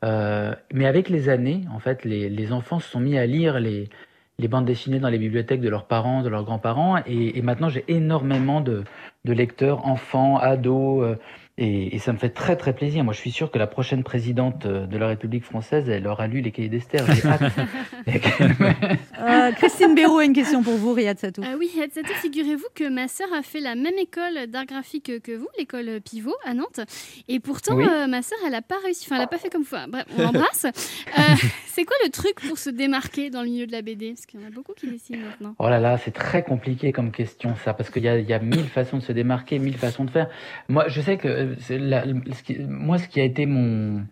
Euh, mais avec les années, en fait, les, les enfants se sont mis à lire les, les bandes dessinées dans les bibliothèques de leurs parents, de leurs grands-parents, et, et maintenant j'ai énormément de, de lecteurs, enfants, ados. Euh, et, et ça me fait très très plaisir. Moi, je suis sûr que la prochaine présidente euh, de la République française, elle aura lu les cahiers d'Esther. <laughs> <laughs> Euh, Christine Béraud a une question pour vous, Riyad Satouf. Ah oui, Hatsatou, figurez-vous que ma sœur a fait la même école d'art graphique que vous, l'école Pivot à Nantes. Et pourtant, Oui. euh, ma sœur, elle n'a pas réussi. Enfin, elle n'a pas fait comme vous. Bref, on <laughs> l'embrasse. C'est quoi le truc pour se démarquer dans le milieu de la BD Parce qu'il y en a beaucoup qui dessinent maintenant. Oh là là, c'est très compliqué comme question ça, parce qu'il y y a mille façons de se démarquer, mille façons de faire. Moi, je sais que euh, la- moi, ce qui a été mon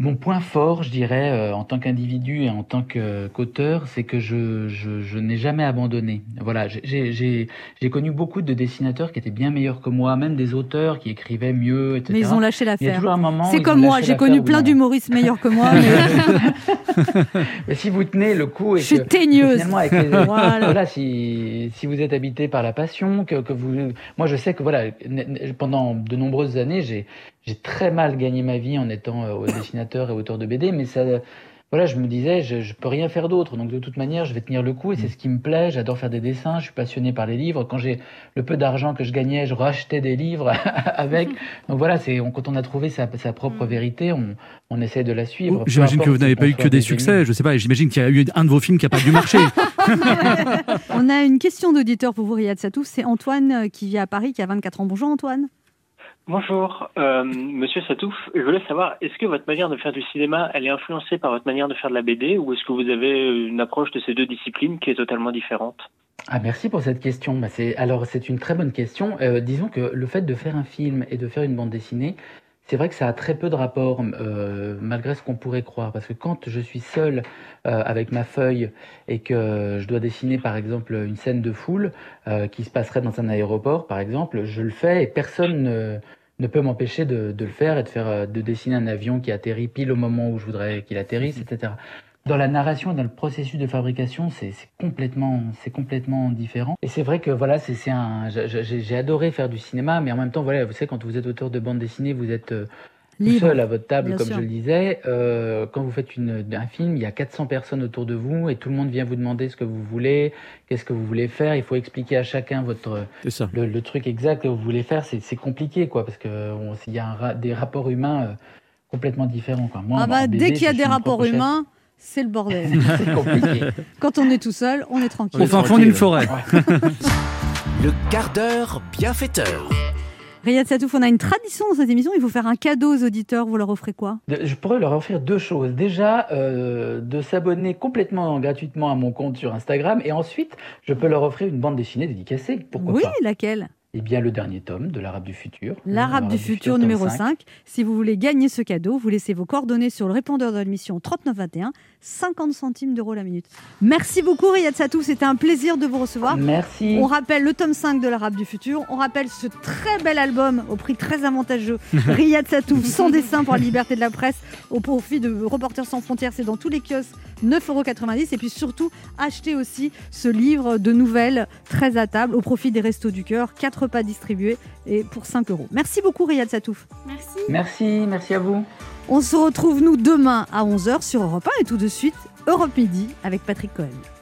mon point fort, je dirais, euh, en tant qu'individu et en tant que- qu'auteur, c'est que je, je, je n'ai jamais abandonné. Voilà, j'ai- connu beaucoup de dessinateurs qui étaient bien meilleurs que moi, même des auteurs qui écrivaient mieux, etc. Mais ils ont lâché Il y a l'affaire. toujours un moment où C'est comme moi, j'ai connu plein d'humoristes meilleurs que moi. <laughs> mais- Mais si vous tenez le coup et Je suis que teigneuse. finalement avec les- <laughs> Voilà. voilà. si si vous êtes habité par la passion, que, que vous, moi je sais que voilà, pendant de nombreuses années, j'ai j'ai très mal gagné ma vie en étant euh, dessinateur et auteur de BD, mais ça, voilà, je me disais, je, je peux rien faire d'autre, donc de toute manière, je vais tenir le coup et c'est ce qui me plaît. J'adore faire des dessins, je suis passionné par les livres. Quand j'ai le peu d'argent que je gagnais, je rachetais des livres <laughs> avec. <laughs> Donc voilà, c'est on- quand on a trouvé sa, sa propre vérité, on, on essaie de la suivre. Oh, J'imagine que vous n'avez pas eu que des des succès. Je sais pas, j'imagine qu'il y a eu un de vos films qui n'a pas dû marcher. On a une question d'auditeur pour vous, Riyad Satouf. C'est Antoine euh, qui vit à Paris, qui a 24 ans. Bonjour Antoine. Bonjour, euh, Monsieur Satouf. Je voulais savoir, est-ce que votre manière de faire du cinéma, elle est influencée par votre manière de faire de la BD, ou est-ce que vous avez une approche de ces deux disciplines qui est totalement différente? Ah, merci pour cette question. Bah, c'est, alors, c'est une très bonne question. Euh, disons que le fait de faire un film et de faire une bande dessinée, c'est vrai que ça a très peu de rapport, euh, malgré ce qu'on pourrait croire. Parce que quand je suis seul avec ma feuille et que je dois dessiner, par exemple, une scène de foule qui se passerait dans un aéroport, par exemple, je le fais et personne ne, peut m'empêcher de, de le faire et de, faire, euh, de dessiner un avion qui atterrit pile au moment où je voudrais qu'il atterrisse, etc. Dans la narration, dans le processus de fabrication, c'est complètement, c'est complètement différent. Et c'est vrai que voilà, c'est un, j'ai- adoré faire du cinéma, mais en même temps, voilà, vous savez, quand vous êtes auteur de bande dessinée, vous êtes euh, Libre, seul à votre table, bien comme sûr. je le disais. Euh, quand vous faites une, un film, il y a 400 personnes autour de vous et tout le monde vient vous demander ce que vous voulez, qu'est-ce que vous voulez faire. Il faut expliquer à chacun votre ça. le, le truc exact que vous voulez faire. C'est c'est compliqué, quoi, parce que on- il y a un des rapports humains euh, complètement différents. Quoi. Moi, Ah en bah, BD, dès qu'il y a des rapports humains, c'est le bordel. <laughs> c'est compliqué. Quand on est tout seul, on est tranquille. Au fin fond d'une forêt. <laughs> Le quart d'heure bienfaiteur. Riyad Satouf, on a une tradition dans cette émission. Il faut faire un cadeau aux auditeurs. Vous leur offrez quoi? Je pourrais leur offrir deux choses. Déjà, euh, de s'abonner complètement gratuitement à mon compte sur Instagram. Et ensuite, je peux leur offrir une bande dessinée dédicacée. Pourquoi Oui, pas? laquelle? Eh bien, le dernier tome de l'Arabe du futur. L'Arabe du futur numéro 5. 5. Si vous voulez gagner ce cadeau, vous laissez vos coordonnées sur le répondeur de l'émission 3921, 50 centimes d'euros la minute. Merci beaucoup Riyad Satouf, c'était un plaisir de vous recevoir. Merci. On rappelle le tome 5 de l'Arabe du futur, on rappelle ce très bel album au prix très avantageux, <laughs> Riyad Satouf, sans dessin pour la liberté de la presse, au profit de Reporters sans frontières, c'est dans tous les kiosques, 9,90€ et puis surtout achetez aussi ce livre de nouvelles très à table au profit des Restos du Cœur, 4 repas distribués et pour 5 euros. Merci beaucoup Riyad Satouf. Merci. Merci, merci à vous. On se retrouve nous demain à 11h sur Europe 1 et tout de suite Europe Midi avec Patrick Cohen.